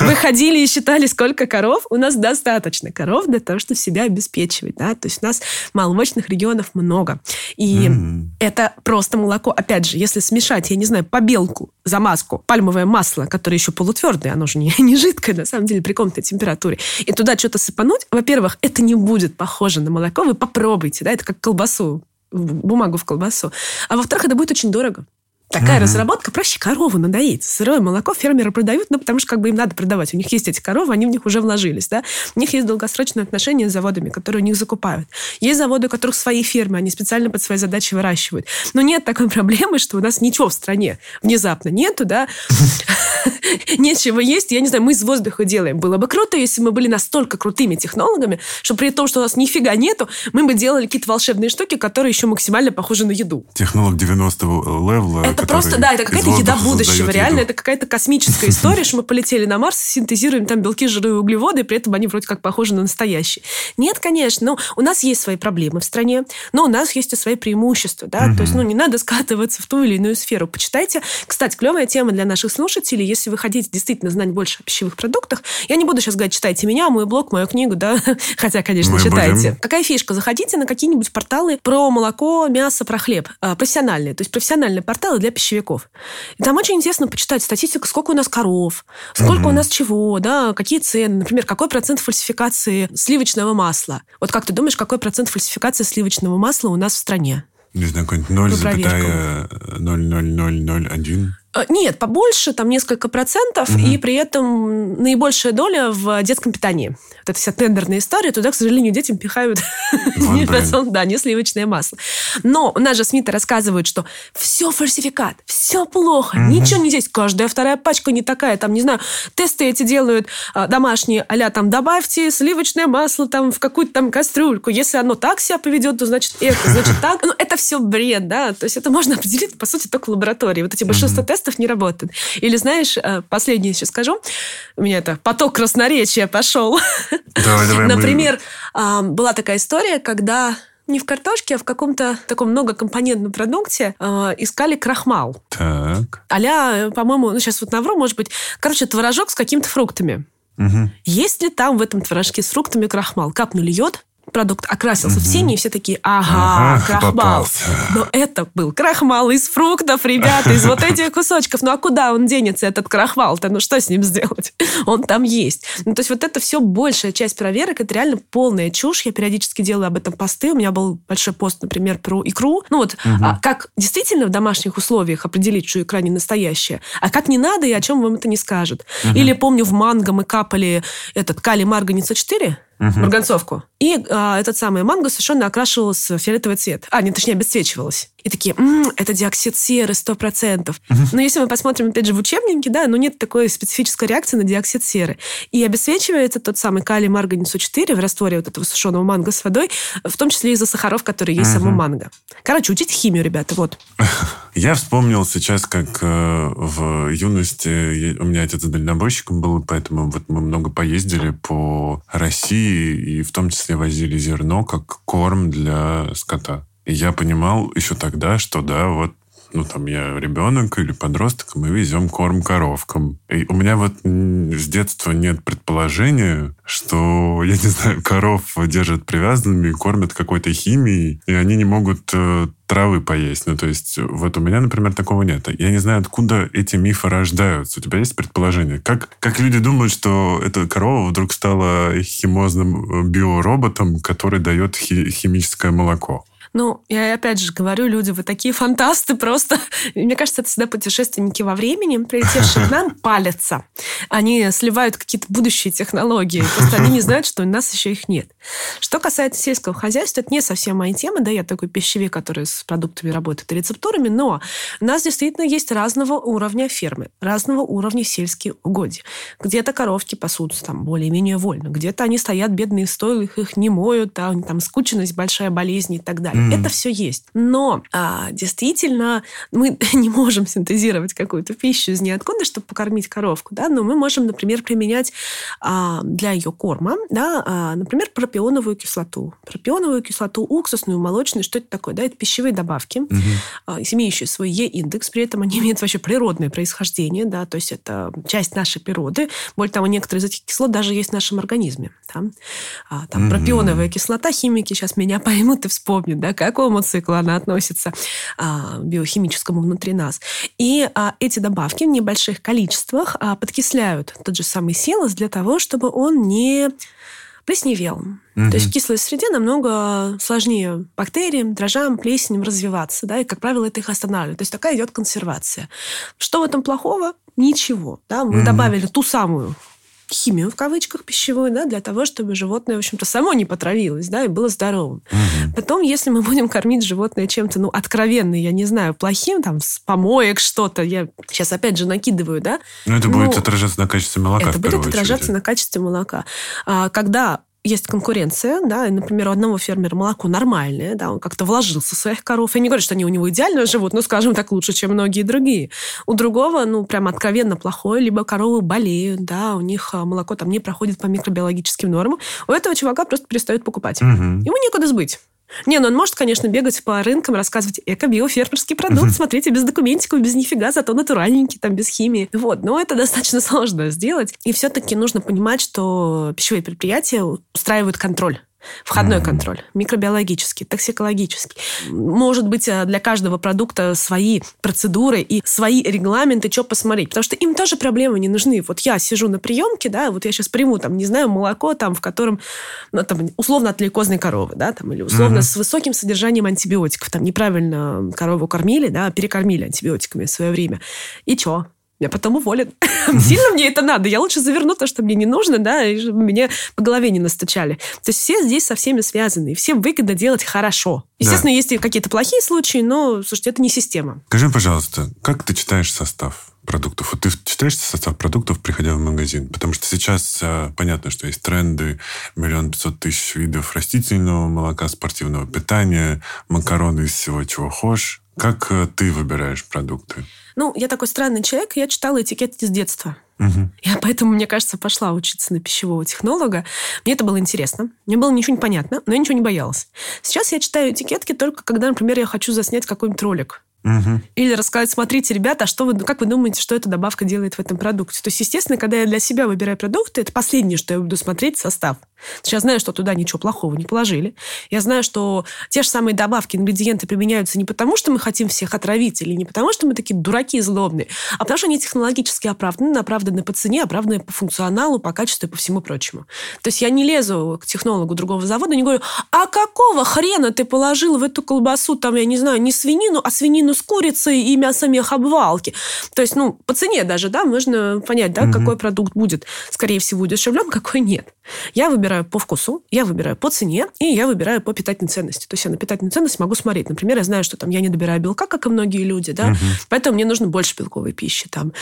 Вы ходили и считали, сколько коров? У нас достаточно коров для того, чтобы себя обеспечивать, да, то есть у нас молочных регионов много. И mm-hmm. это просто молоко. Опять же, если смешать, я не знаю, побелку, замазку, пальмовое масло, которое еще полутвердое, оно же не, не жидкое, на самом деле, при комнатной температуре, и туда что-то сыпануть, во-первых, это не будет похоже на молоко, вы попробуйте, да, это как колбасу, бумагу в колбасу. А во-вторых, это будет очень дорого. Такая mm-hmm. разработка, проще корову надоить. Сырое молоко фермеры продают, ну, потому что как бы им надо продавать. У них есть эти коровы, они в них уже вложились, да. У них есть долгосрочные отношения с заводами, которые у них закупают. Есть заводы, у которых свои фермы, они специально под свои задачи выращивают. Но нет такой проблемы, что у нас ничего в стране внезапно нету, да. Нечего есть. Я не знаю, мы из воздуха делаем. Было бы круто, если мы были настолько крутыми технологами, что при том, что у нас нифига нету, мы бы делали какие-то волшебные штуки, которые еще максимально похожи на еду.
Технолог 90-го левела
это просто, да, это какая-то еда будущего. Реально, еду. это какая-то космическая история, что мы полетели на Марс, синтезируем там белки, жиры и углеводы, и при этом они вроде как похожи на настоящие. Нет, конечно, ну, у нас есть свои проблемы в стране, но у нас есть и свои преимущества, да, то есть, ну, не надо скатываться в ту или иную сферу. Почитайте. Кстати, клевая тема для наших слушателей, если вы хотите действительно знать больше о пищевых продуктах, я не буду сейчас говорить, читайте меня, мой блог, мою книгу, да, хотя, конечно, мы читайте. Будем. Какая фишка? Заходите на какие-нибудь порталы про молоко, мясо, про хлеб. А, профессиональные, то есть профессиональные порталы для пищевиков. И там очень интересно почитать статистику, сколько у нас коров, сколько угу. у нас чего, да, какие цены, например, какой процент фальсификации сливочного масла. Вот как ты думаешь, какой процент фальсификации сливочного масла у нас в стране?
Не знаю, какой-нибудь 0,0001.
Э, нет, побольше, там несколько процентов, угу. и при этом наибольшая доля в детском питании. Вот эта вся тендерная история, туда, к сожалению, детям пихают не процент, да, не сливочное масло. Но у нас же СМИ рассказывают, что все фальсификат, все плохо, угу. ничего не здесь, каждая вторая пачка не такая, там, не знаю, тесты эти делают а, домашние, а там добавьте сливочное масло там в какую-то там кастрюльку, если оно так себя поведет, то значит это, значит так. Ну, это все бред, да, то есть это можно определить, по сути, только в лаборатории. Вот эти большинство тестов тестов не работает. Или знаешь, э, последнее еще скажу. У меня это поток красноречия пошел.
Давай, давай,
Например, мы... была такая история, когда не в картошке, а в каком-то таком многокомпонентном продукте э, искали крахмал.
Так.
Аля, по-моему, ну сейчас вот навру, может быть, короче, творожок с какими-то фруктами.
Угу.
Есть ли там в этом творожке с фруктами крахмал? Капнули йод, продукт окрасился угу. в синий, и все такие, ага, ага крахмал. Попался. Но это был крахмал из фруктов, ребята, из вот этих кусочков. Ну а куда он денется, этот крахмал-то? Ну что с ним сделать? Он там есть. Ну то есть вот это все большая часть проверок, это реально полная чушь. Я периодически делаю об этом посты. У меня был большой пост, например, про икру. Ну вот, угу. а, как действительно в домашних условиях определить, что икра не настоящая, а как не надо и о чем вам это не скажет. Угу. Или помню, в манго мы капали этот калий марганица 4, угу. марганцовку. И а, этот самый манго совершенно окрашивалась в фиолетовый цвет. А, нет, точнее, обесцвечивалась. И такие, м-м, это диоксид серы, сто процентов. Угу. Но если мы посмотрим, опять же, в учебнике, да, ну нет такой специфической реакции на диоксид серы. И обесцвечивается тот самый калий марганецу 4 в растворе вот этого сушеного манго с водой, в том числе из-за сахаров, которые есть угу. в самом манго. Короче, учите химию, ребята, вот.
Я вспомнил сейчас, как э, в юности у меня отец дальнобойщиком был, поэтому вот мы много поездили по России, и в том числе возили зерно как корм для скота. И я понимал еще тогда, что да, вот ну, там, я ребенок или подросток, мы везем корм коровкам. И у меня вот с детства нет предположения, что, я не знаю, коров держат привязанными, кормят какой-то химией, и они не могут э, травы поесть. Ну, то есть, вот у меня, например, такого нет. Я не знаю, откуда эти мифы рождаются. У тебя есть предположение? Как, как люди думают, что эта корова вдруг стала химозным э, биороботом, который дает хи- химическое молоко?
Ну, я опять же говорю, люди, вы такие фантасты просто. Мне кажется, это всегда путешественники во времени, прилетевшие к нам, палятся. Они сливают какие-то будущие технологии. Просто они не знают, что у нас еще их нет. Что касается сельского хозяйства, это не совсем моя тема. Да, я такой пищевик, который с продуктами работает и рецептурами, но у нас действительно есть разного уровня фермы, разного уровня сельские угодья. Где-то коровки пасутся там более-менее вольно, где-то они стоят бедные в их не моют, да, там скученность, большая болезнь и так далее. Mm. Это все есть. Но а, действительно мы не можем синтезировать какую-то пищу из ниоткуда, чтобы покормить коровку, да, но мы можем, например, применять а, для ее корма, да, а, например, пропионовую кислоту. Пропионовую кислоту, уксусную, молочную, что это такое? Да, это пищевые добавки, mm-hmm. а, имеющие свой Е-индекс, при этом они имеют вообще природное происхождение, да, то есть это часть нашей природы. Более того, некоторые из этих кислот даже есть в нашем организме. Да? А, там mm-hmm. пропионовая кислота, химики сейчас меня поймут и вспомнят, да, к какому циклу она относится а, биохимическому внутри нас. И а, эти добавки в небольших количествах а, подкисляют тот же самый силос для того, чтобы он не плесневел. Угу. То есть в кислой среде намного сложнее бактериям, дрожжам, плесеням развиваться, да, и, как правило, это их останавливает. То есть такая идет консервация. Что в этом плохого? Ничего. Да? Мы угу. добавили ту самую химию, в кавычках, пищевую, да, для того, чтобы животное, в общем-то, само не потравилось, да, и было здоровым. Угу. Потом, если мы будем кормить животное чем-то, ну, откровенно, я не знаю, плохим, там, с помоек что-то, я сейчас опять же накидываю, да.
Ну, это будет отражаться на качестве молока,
Это будет отражаться очередь. на качестве молока. А, когда есть конкуренция, да, и, например, у одного фермера молоко нормальное, да, он как-то вложился в своих коров. Я не говорю, что они у него идеально живут, но, скажем так, лучше, чем многие другие. У другого, ну, прям откровенно плохое, либо коровы болеют, да, у них а, молоко там не проходит по микробиологическим нормам. У этого чувака просто перестают покупать. Угу. Ему некуда сбыть. Не, ну он может, конечно, бегать по рынкам, рассказывать эко-биофермерский продукт, смотрите, без документиков, без нифига, зато натуральненький, там, без химии. Вот, но это достаточно сложно сделать. И все-таки нужно понимать, что пищевые предприятия устраивают контроль Входной mm-hmm. контроль, микробиологический, токсикологический. Может быть, э, для каждого продукта свои процедуры и свои регламенты, что посмотреть. Потому что им тоже проблемы не нужны. Вот я сижу на приемке, да, вот я сейчас приму, там, не знаю, молоко, там, в котором, ну, там, условно, от лейкозной коровы, да, там, или условно mm-hmm. с высоким содержанием антибиотиков. Там неправильно корову кормили, да, перекормили антибиотиками в свое время. И что? Я потом уволен. Сильно мне это надо. Я лучше заверну то, что мне не нужно, да, и чтобы мне по голове не настучали. То есть все здесь со всеми связаны, и всем выгодно делать хорошо. Естественно, да. есть и какие-то плохие случаи, но, слушайте, это не система.
Скажи, пожалуйста, как ты читаешь состав? продуктов. Вот ты читаешь состав продуктов, приходя в магазин? Потому что сейчас а, понятно, что есть тренды, миллион пятьсот тысяч видов растительного молока, спортивного питания, макароны из всего, чего хочешь. Как а, ты выбираешь продукты?
Ну, я такой странный человек, я читала этикетки с детства. Угу. Я поэтому, мне кажется, пошла учиться на пищевого технолога. Мне это было интересно. Мне было ничего не понятно, но я ничего не боялась. Сейчас я читаю этикетки только когда, например, я хочу заснять какой-нибудь ролик. Угу. Или рассказать, смотрите, ребята, а что вы, как вы думаете, что эта добавка делает в этом продукте? То есть, естественно, когда я для себя выбираю продукты, это последнее, что я буду смотреть, состав. Я знаю, что туда ничего плохого не положили. Я знаю, что те же самые добавки, ингредиенты применяются не потому, что мы хотим всех отравить, или не потому, что мы такие дураки злобные, а потому что они технологически оправданы, оправданы по цене, оправданы по функционалу, по качеству и по всему прочему. То есть я не лезу к технологу другого завода, не говорю, а какого хрена ты положил в эту колбасу, там, я не знаю, не свинину, а свинину с курицей и мясо мех обвалки. То есть, ну, по цене даже, да, можно понять, да, угу. какой продукт будет, скорее всего, удешевлен, какой нет. Я выбираю по вкусу, я выбираю по цене, и я выбираю по питательной ценности. То есть я на питательную ценность могу смотреть. Например, я знаю, что там я не добираю белка, как и многие люди, да, угу. поэтому мне нужно больше белковой пищи. Там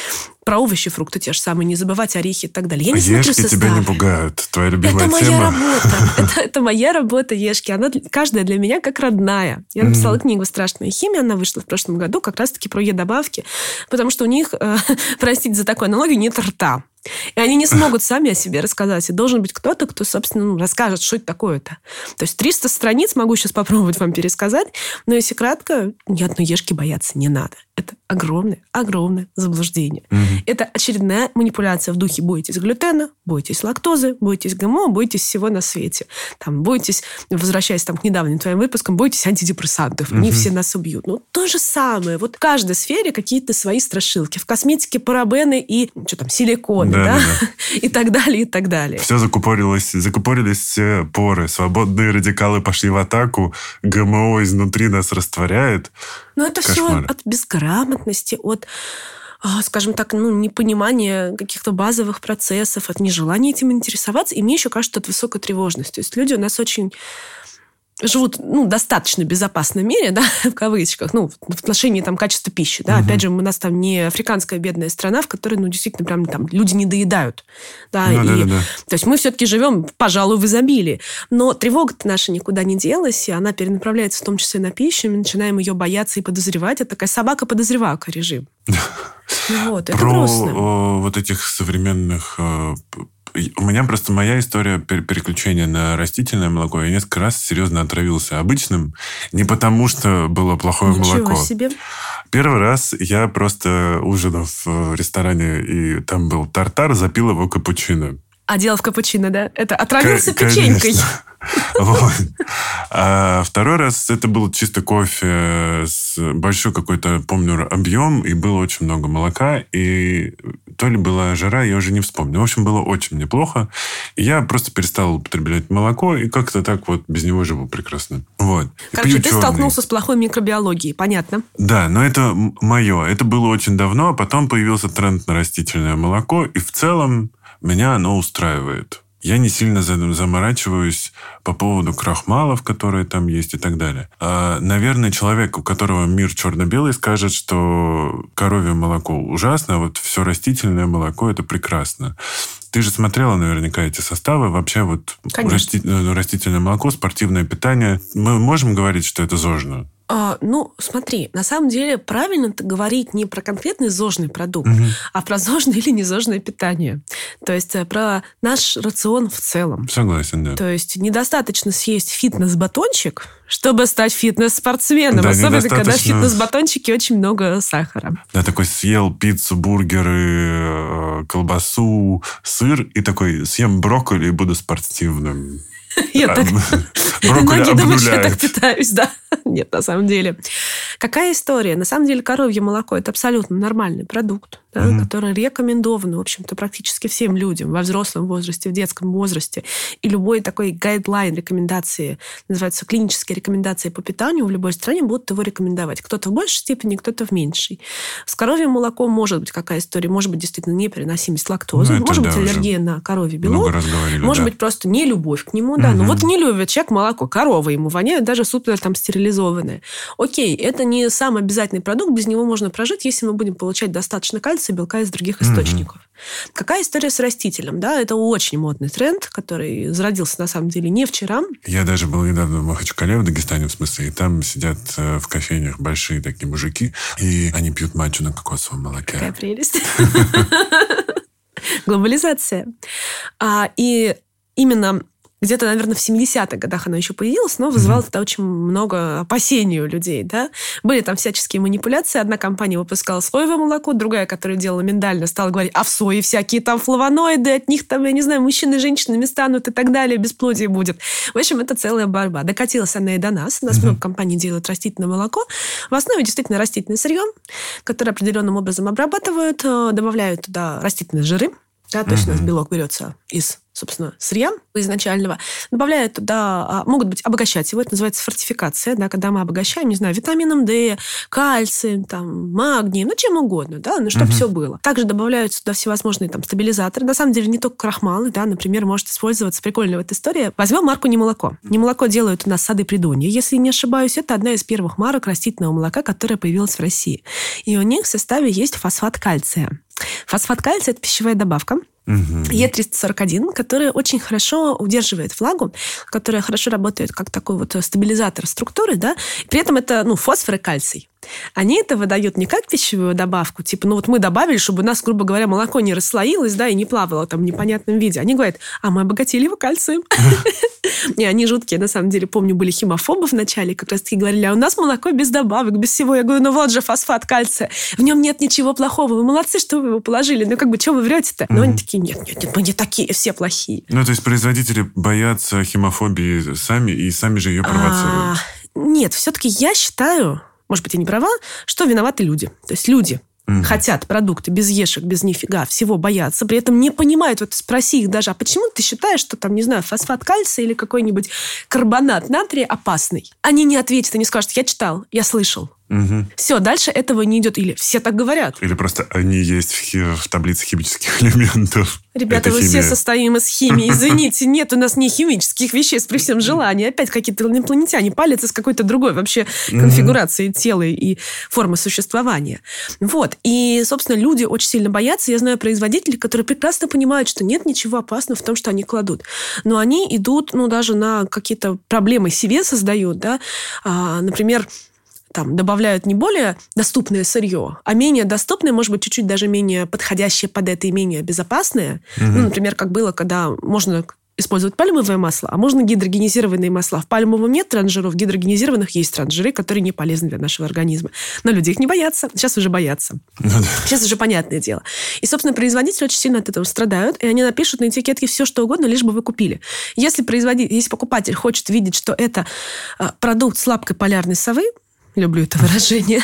про овощи, фрукты те же самые, не забывать орехи и так далее. Я не
Ешки смотрю тебя не пугают, твоя любимая
это
тема.
моя работа. Это, это моя работа, Ешки. Она каждая для меня как родная. Я написала книгу «Страшная химия», она вышла в прошлом году как раз-таки про Е-добавки, потому что у них, э, простите за такую аналогию, нет рта. И они не смогут сами о себе рассказать. И должен быть кто-то, кто, собственно, ну, расскажет, что это такое-то. То есть 300 страниц могу сейчас попробовать вам пересказать, но если кратко, ни одной ешки бояться не надо. Это огромное, огромное заблуждение. Угу. Это очередная манипуляция в духе бойтесь глютена, бойтесь лактозы, бойтесь ГМО, бойтесь всего на свете. Там, бойтесь, возвращаясь там, к недавним твоим выпускам, бойтесь антидепрессантов. Угу. Они все нас убьют. Ну, то же самое. Вот в каждой сфере какие-то свои страшилки. В косметике парабены и что там, силиконы да, да? да. и так далее, и так далее.
Все закупорилось, закупорились все поры, свободные радикалы пошли в атаку, ГМО изнутри нас растворяет.
Но это Кошмар. все от безграмотности, от а, скажем так, ну, непонимания каких-то базовых процессов, от нежелания этим интересоваться. И мне еще кажется, от высокой тревожности. То есть люди у нас очень живут ну, достаточно безопасном мире, да, в кавычках, ну, в отношении там, качества пищи. Да. Угу. Опять же, у нас там не африканская бедная страна, в которой, ну, действительно, прям там люди не доедают. Да, ну, и, да, да, да. То есть мы все-таки живем, пожалуй, в изобилии. Но тревога-то наша никуда не делась, и она перенаправляется в том числе на пищу, мы начинаем ее бояться и подозревать. Это такая собака-подозревака режим. Вот, это
Про
грустно.
вот этих современных э, у меня просто моя история переключения на растительное молоко. Я несколько раз серьезно отравился обычным. Не потому, что было плохое
Ничего
молоко.
себе.
Первый раз я просто ужинал в ресторане, и там был тартар, запил его капучино.
А дело в капучино, да? Это отравился К- печенькой. Конечно.
А второй раз это был чисто кофе с большой какой-то, помню, объем, и было очень много молока, и то ли была жара, я уже не вспомню. В общем, было очень неплохо. И я просто перестал употреблять молоко, и как-то так вот без него живу прекрасно. Вот.
Короче, ты черный. столкнулся с плохой микробиологией, понятно.
Да, но это мое. Это было очень давно, а потом появился тренд на растительное молоко, и в целом меня оно устраивает. Я не сильно заморачиваюсь по поводу крахмалов, которые там есть и так далее. А, наверное, человек, у которого мир черно-белый, скажет, что коровье молоко ужасно, а вот все растительное молоко это прекрасно. Ты же смотрела наверняка эти составы. Вообще вот расти, э, растительное молоко, спортивное питание. Мы можем говорить, что это зожно?
А, ну, смотри, на самом деле правильно говорить не про конкретный зожный продукт, угу. а про зожное или незожное питание. То есть э, про наш рацион в целом.
Согласен, да.
То есть недостаточно съесть фитнес-батончик, чтобы стать фитнес-спортсменом. Да, Особенно, недостаточно... когда в фитнес-батончике очень много сахара.
Да, такой съел пиццу, бургеры, э, колбасу, сыр, и такой съем брокколи и буду спортивным.
Я так... Многие думают, что я так питаюсь, да. Нет, на самом деле. Какая история? На самом деле коровье молоко – это абсолютно нормальный продукт, да, угу. который рекомендован, в общем-то, практически всем людям во взрослом возрасте, в детском возрасте. И любой такой гайдлайн рекомендации, называется клинические рекомендации по питанию, в любой стране будут его рекомендовать. Кто-то в большей степени, кто-то в меньшей. С коровьим молоком может быть какая история? Может быть, действительно непереносимость лактозы, ну, может да, быть, аллергия на коровье белок, может да. быть, просто не любовь к нему, да. Угу. Ну вот не любит человек молоко, корова ему воняет, даже супер там стерилизованное. Окей, это не самый обязательный продукт, без него можно прожить, если мы будем получать достаточно кальция, белка из других источников. Угу. Какая история с растителем? Да, это очень модный тренд, который зародился на самом деле не вчера.
Я даже был недавно в Махачкале, в Дагестане, в смысле, и там сидят э, в кофейнях большие такие мужики, и они пьют матчу на кокосовом молоке.
Какая прелесть. Глобализация. А, и именно где-то, наверное, в 70-х годах она еще появилась, но вызывала mm-hmm. тогда очень много опасений у людей, да. Были там всяческие манипуляции. Одна компания выпускала соевое молоко, другая, которая делала миндальное, стала говорить, а в сое всякие там флавоноиды, от них там, я не знаю, мужчины женщинами станут и так далее, бесплодие будет. В общем, это целая борьба. Докатилась она и до нас. У нас mm-hmm. много компаний делают растительное молоко. В основе действительно растительное сырье, которое определенным образом обрабатывают, э, добавляют туда растительные жиры, да, точно mm-hmm. белок берется из собственно, сырья изначального, добавляют туда, а, могут быть обогащать его, это называется фортификация, да, когда мы обогащаем, не знаю, витамином D, кальцием, там, магнием, ну, чем угодно, да, ну, чтобы угу. все было. Также добавляют сюда всевозможные там стабилизаторы. На самом деле не только крахмалы, да, например, может использоваться, прикольная вот история. Возьмем марку «Немолоко». «Немолоко» делают у нас сады Придонья, если не ошибаюсь. Это одна из первых марок растительного молока, которая появилась в России. И у них в составе есть фосфат кальция. Фосфат кальция – это пищевая добавка, Угу. Е341, которая очень хорошо удерживает влагу, которая хорошо работает как такой вот стабилизатор структуры, да, при этом это, ну, фосфор и кальций. Они это выдают не как пищевую добавку, типа, ну вот мы добавили, чтобы у нас, грубо говоря, молоко не расслоилось, да, и не плавало там в непонятном виде. Они говорят, а мы обогатили его кальцием. Не, они жуткие, на самом деле. Помню, были химофобы в начале, как раз таки говорили, а у нас молоко без добавок, без всего. Я говорю, ну вот же фосфат кальция, в нем нет ничего плохого. Вы молодцы, что вы его положили. Ну как бы, что вы врете-то? Но они такие, нет, нет, нет, мы не такие, все плохие.
Ну, то есть производители боятся химофобии сами и сами же ее провоцируют. А,
нет, все-таки я считаю, может быть, я не права, что виноваты люди. То есть люди Угу. Хотят продукты без ешек, без нифига, всего боятся, при этом не понимают, вот спроси их даже, а почему ты считаешь, что там, не знаю, фосфат кальция или какой-нибудь карбонат натрия опасный? Они не ответят, они скажут, я читал, я слышал. Угу. Все, дальше этого не идет. Или все так говорят.
Или просто они есть в, хи- в таблице химических элементов.
Ребята, Это мы химия. все состоим из химии. Извините, нет у нас не химических веществ при всем желании. Опять какие-то инопланетяне палятся с какой-то другой вообще конфигурацией тела и формы существования. Вот. И, собственно, люди очень сильно боятся. Я знаю производителей, которые прекрасно понимают, что нет ничего опасного в том, что они кладут. Но они идут, ну, даже на какие-то проблемы себе создают, да. А, например, там добавляют не более доступное сырье, а менее доступное, может быть, чуть-чуть даже менее подходящее под это и менее безопасное. Угу. Ну, например, как было, когда можно использовать пальмовое масло, а можно гидрогенизированные масла. В пальмовом нет транжиров, в гидрогенизированных есть транжиры, которые не полезны для нашего организма. Но люди их не боятся. Сейчас уже боятся. Ну, да. Сейчас уже понятное дело. И, собственно, производители очень сильно от этого страдают, и они напишут на этикетке все, что угодно, лишь бы вы купили. Если, производитель, если покупатель хочет видеть, что это а, продукт с лапкой полярной совы, люблю это выражение,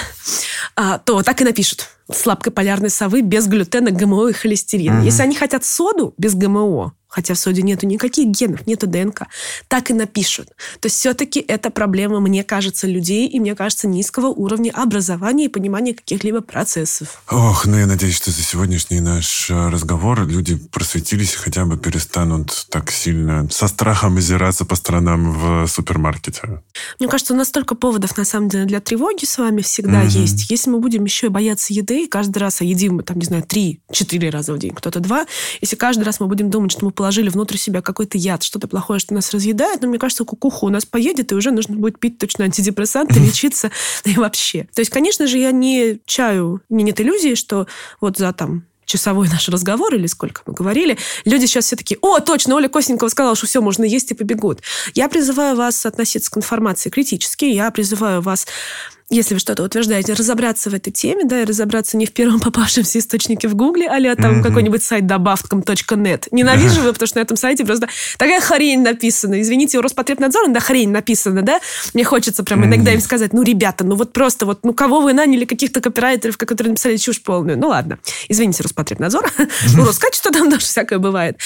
а, то так и напишут. Сладкой полярной совы без глютена, ГМО и холестерина. Угу. Если они хотят соду без ГМО, хотя в соде нету никаких генов, нету ДНК, так и напишут. То есть все-таки это проблема, мне кажется, людей и, мне кажется, низкого уровня образования и понимания каких-либо процессов.
Ох, ну я надеюсь, что за сегодняшний наш э, разговор люди просветились и хотя бы перестанут так сильно со страхом озираться по сторонам в супермаркете.
Мне кажется, у нас столько поводов, на самом деле, для тревоги с вами всегда угу. есть. Если мы будем еще и бояться еды, каждый раз, а едим мы, там, не знаю, три-четыре раза в день, кто-то два, если каждый раз мы будем думать, что мы положили внутрь себя какой-то яд, что-то плохое, что нас разъедает, но мне кажется, кукуха у нас поедет, и уже нужно будет пить точно антидепрессанты, лечиться и вообще. То есть, конечно же, я не чаю, мне нет иллюзии, что вот за там часовой наш разговор, или сколько мы говорили, люди сейчас все таки о, точно, Оля Косенькова сказала, что все, можно есть и побегут. Я призываю вас относиться к информации критически, я призываю вас если вы что-то утверждаете, разобраться в этой теме, да, и разобраться не в первом попавшемся источнике в Гугле, а там mm-hmm. какой-нибудь сайт добавкам.нет. Ненавижу его, потому что на этом сайте просто такая хрень написана. Извините, у Роспотребнадзора, да, хрень написана, да? Мне хочется прям иногда им сказать, ну, ребята, ну вот просто вот, ну, кого вы наняли, каких-то копирайтеров, которые написали чушь полную? Ну, ладно. Извините, Роспотребнадзор. Ну, Роскачество там даже всякое бывает.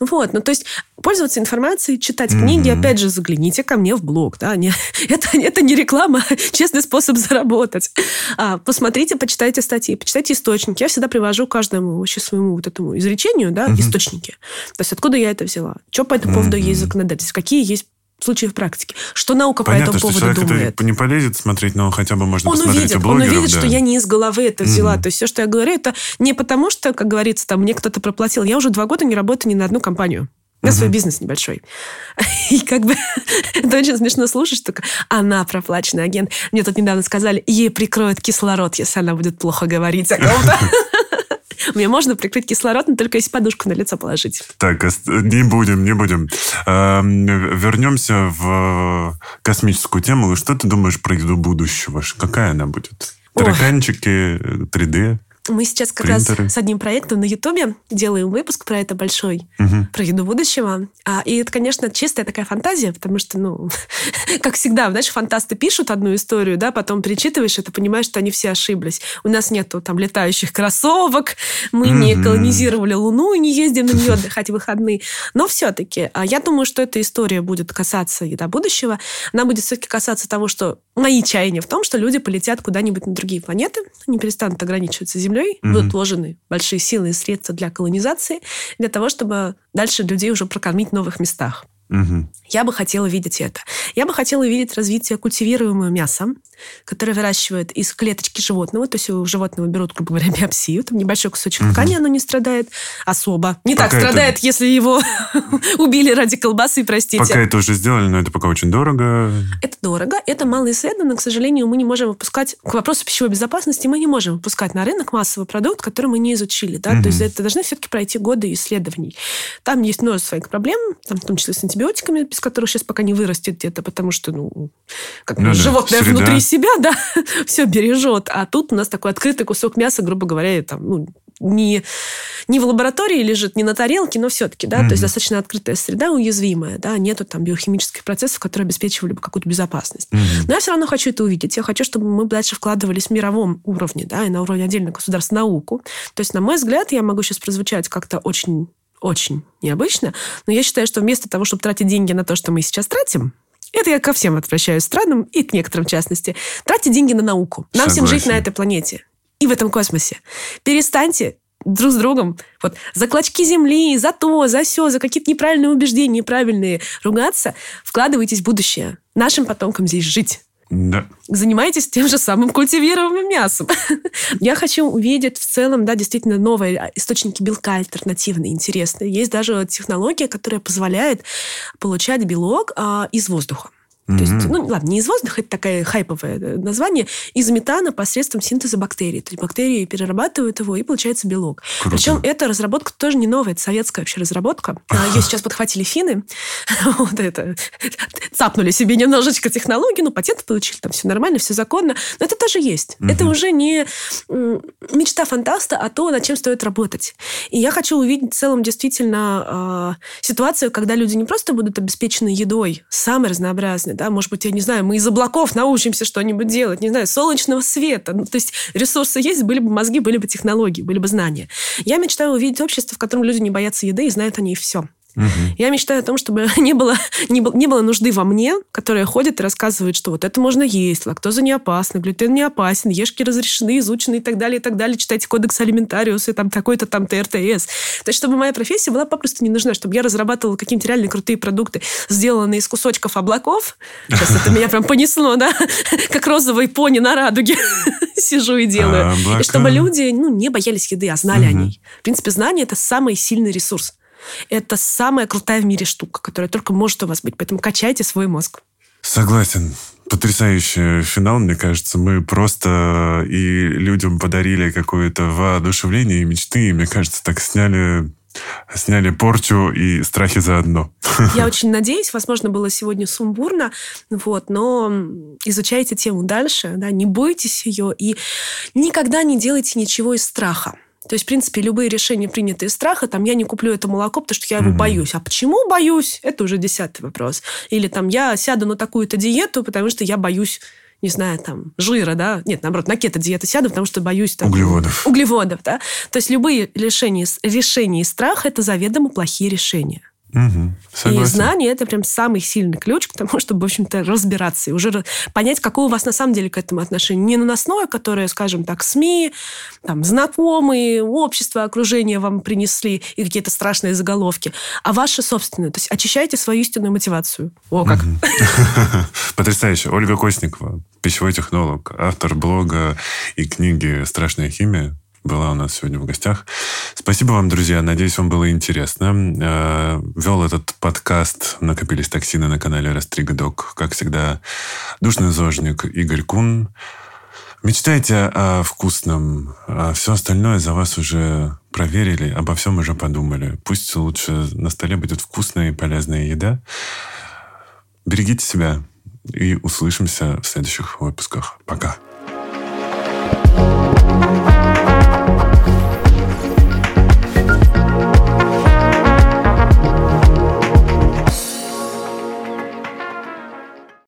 Вот, ну, то есть пользоваться информацией, читать книги, опять же, загляните ко мне в блог, да, это, не реклама, честный способ способ заработать. А, посмотрите, почитайте статьи, почитайте источники. Я всегда привожу каждому вообще своему вот этому изречению да, угу. источники. То есть откуда я это взяла? Что по этому поводу угу. есть законодательство? Какие есть случаи в практике. Что наука Понятно, по этому поводу
что
думает?
Это не полезет смотреть, но хотя бы можно
он
посмотреть
увидит,
у блогеров.
Он увидит,
да.
что я не из головы это взяла. Mm-hmm. То есть все, что я говорю, это не потому, что, как говорится, там мне кто-то проплатил. Я уже два года не работаю ни на одну компанию. У меня свой бизнес небольшой. И как бы это очень смешно слушать, что она проплаченный агент. Мне тут недавно сказали, ей прикроют кислород, если она будет плохо говорить о ком-то. Мне можно прикрыть кислород, но только если подушку на лицо положить.
Так, не будем, не будем. Эм, вернемся в космическую тему. Что ты думаешь про еду будущего? Какая она будет? Тараканчики, 3D?
Мы сейчас как Принтеры. раз с одним проектом на Ютубе делаем выпуск про это большой,
угу.
про еду будущего. А, и это, конечно, чистая такая фантазия, потому что, ну, как всегда, знаешь, фантасты пишут одну историю, да, потом перечитываешь это, понимаешь, что они все ошиблись. У нас нету там летающих кроссовок, мы угу. не колонизировали Луну и не ездим на нее отдыхать в выходные. Но все-таки а я думаю, что эта история будет касаться еда будущего. Она будет все-таки касаться того, что мои чаяния в том, что люди полетят куда-нибудь на другие планеты, не перестанут ограничиваться Землей, землей, угу. будут вложены большие силы и средства для колонизации, для того, чтобы дальше людей уже прокормить в новых местах.
Угу.
Я бы хотела видеть это. Я бы хотела видеть развитие культивируемого мяса, которое выращивают из клеточки животного. То есть у животного берут, грубо говоря, биопсию. Там небольшой кусочек угу. ткани, оно не страдает особо. Не пока так страдает, это... если его убили ради колбасы, простите.
Пока это уже сделали, но это пока очень дорого.
Это дорого, это мало исследовано. К сожалению, мы не можем выпускать... К вопросу пищевой безопасности мы не можем выпускать на рынок массовый продукт, который мы не изучили. Да? Угу. То есть это должны все-таки пройти годы исследований. Там есть множество своих проблем, там, в том числе с антибиотиками, без которых сейчас пока не вырастет где-то, потому что, ну, как ну, животное да, внутри себя, да, все бережет. А тут у нас такой открытый кусок мяса, грубо говоря, там, ну, не, не в лаборатории лежит, не на тарелке, но все-таки, да, mm-hmm. то есть достаточно открытая среда, уязвимая, да, нету там биохимических процессов, которые обеспечивали бы какую-то безопасность. Mm-hmm. Но я все равно хочу это увидеть. Я хочу, чтобы мы дальше вкладывались в мировом уровне, да, и на уровне отдельных государств науку. То есть, на мой взгляд, я могу сейчас прозвучать как-то очень очень необычно, но я считаю, что вместо того, чтобы тратить деньги на то, что мы сейчас тратим, это я ко всем отвращаюсь странам и к некоторым в частности. Тратьте деньги на науку. Нам Согласен. всем жить на этой планете и в этом космосе. Перестаньте друг с другом вот за клочки земли, за то, за все, за какие-то неправильные убеждения, неправильные ругаться. Вкладывайтесь в будущее. Нашим потомкам здесь жить.
Да.
Занимайтесь тем же самым культивируемым мясом. Я хочу увидеть в целом, да, действительно новые источники белка альтернативные, интересные. Есть даже технология, которая позволяет получать белок а, из воздуха. То есть, ну, ладно, не из воздуха, это такое хайповое э, название, из метана посредством синтеза бактерий. То есть бактерии перерабатывают его, и получается белок. Круто. Причем эта разработка тоже не новая, это советская вообще разработка. А, Ее сейчас подхватили финны, вот это, цапнули себе немножечко технологии, ну, патент получили, там все нормально, все законно. Но это тоже есть. Это уже не мечта фантаста, а то, над чем стоит работать. И я хочу увидеть в целом действительно э, ситуацию, когда люди не просто будут обеспечены едой, самой разнообразной, да, может быть, я не знаю, мы из облаков научимся что-нибудь делать, не знаю, солнечного света. Ну, то есть ресурсы есть, были бы мозги, были бы технологии, были бы знания. Я мечтаю увидеть общество, в котором люди не боятся еды и знают о ней все.
Угу.
Я мечтаю о том, чтобы не было, не, было, не было нужды во мне, которая ходит и рассказывает, что вот это можно есть, лактоза не опасна, глютен не опасен, ешки разрешены, изучены и так далее, и так далее. Читайте кодекс алиментариус и там такой-то там ТРТС. То есть, чтобы моя профессия была попросту не нужна, чтобы я разрабатывала какие-то реально крутые продукты, сделанные из кусочков облаков. Сейчас это меня прям понесло, да? Как розовый пони на радуге сижу и делаю. И чтобы люди ну, не боялись еды, а знали о ней. В принципе, знание – это самый сильный ресурс. Это самая крутая в мире штука, которая только может у вас быть. Поэтому качайте свой мозг.
Согласен. Потрясающий финал, мне кажется. Мы просто и людям подарили какое-то воодушевление и мечты, и, мне кажется, так сняли сняли порчу и страхи заодно.
Я очень надеюсь, возможно, было сегодня сумбурно, вот, но изучайте тему дальше, да, не бойтесь ее и никогда не делайте ничего из страха. То есть, в принципе, любые решения, принятые из страха, там, я не куплю это молоко, потому что я его боюсь. А почему боюсь? Это уже десятый вопрос. Или там, я сяду на такую-то диету, потому что я боюсь не знаю, там, жира, да, нет, наоборот, на кето-диету сяду, потому что боюсь... Там,
углеводов.
Углеводов, да. То есть любые решения, решения из страха – это заведомо плохие решения.
Угу,
и знание – это прям самый сильный ключ к тому, чтобы, в общем-то, разбираться и уже понять, какое у вас на самом деле к этому отношение. Не наносное, которое, скажем так, СМИ, там, знакомые, общество, окружение вам принесли и какие-то страшные заголовки, а ваше собственное. То есть очищайте свою истинную мотивацию. О, как!
Потрясающе. Ольга Костникова, пищевой технолог, автор блога и книги «Страшная химия» была у нас сегодня в гостях. Спасибо вам, друзья. Надеюсь, вам было интересно. Э, вел этот подкаст «Накопились токсины» на канале Растрига Док. Как всегда, душный зожник Игорь Кун. Мечтайте о вкусном, а все остальное за вас уже проверили, обо всем уже подумали. Пусть лучше на столе будет вкусная и полезная еда. Берегите себя и услышимся в следующих выпусках. Пока.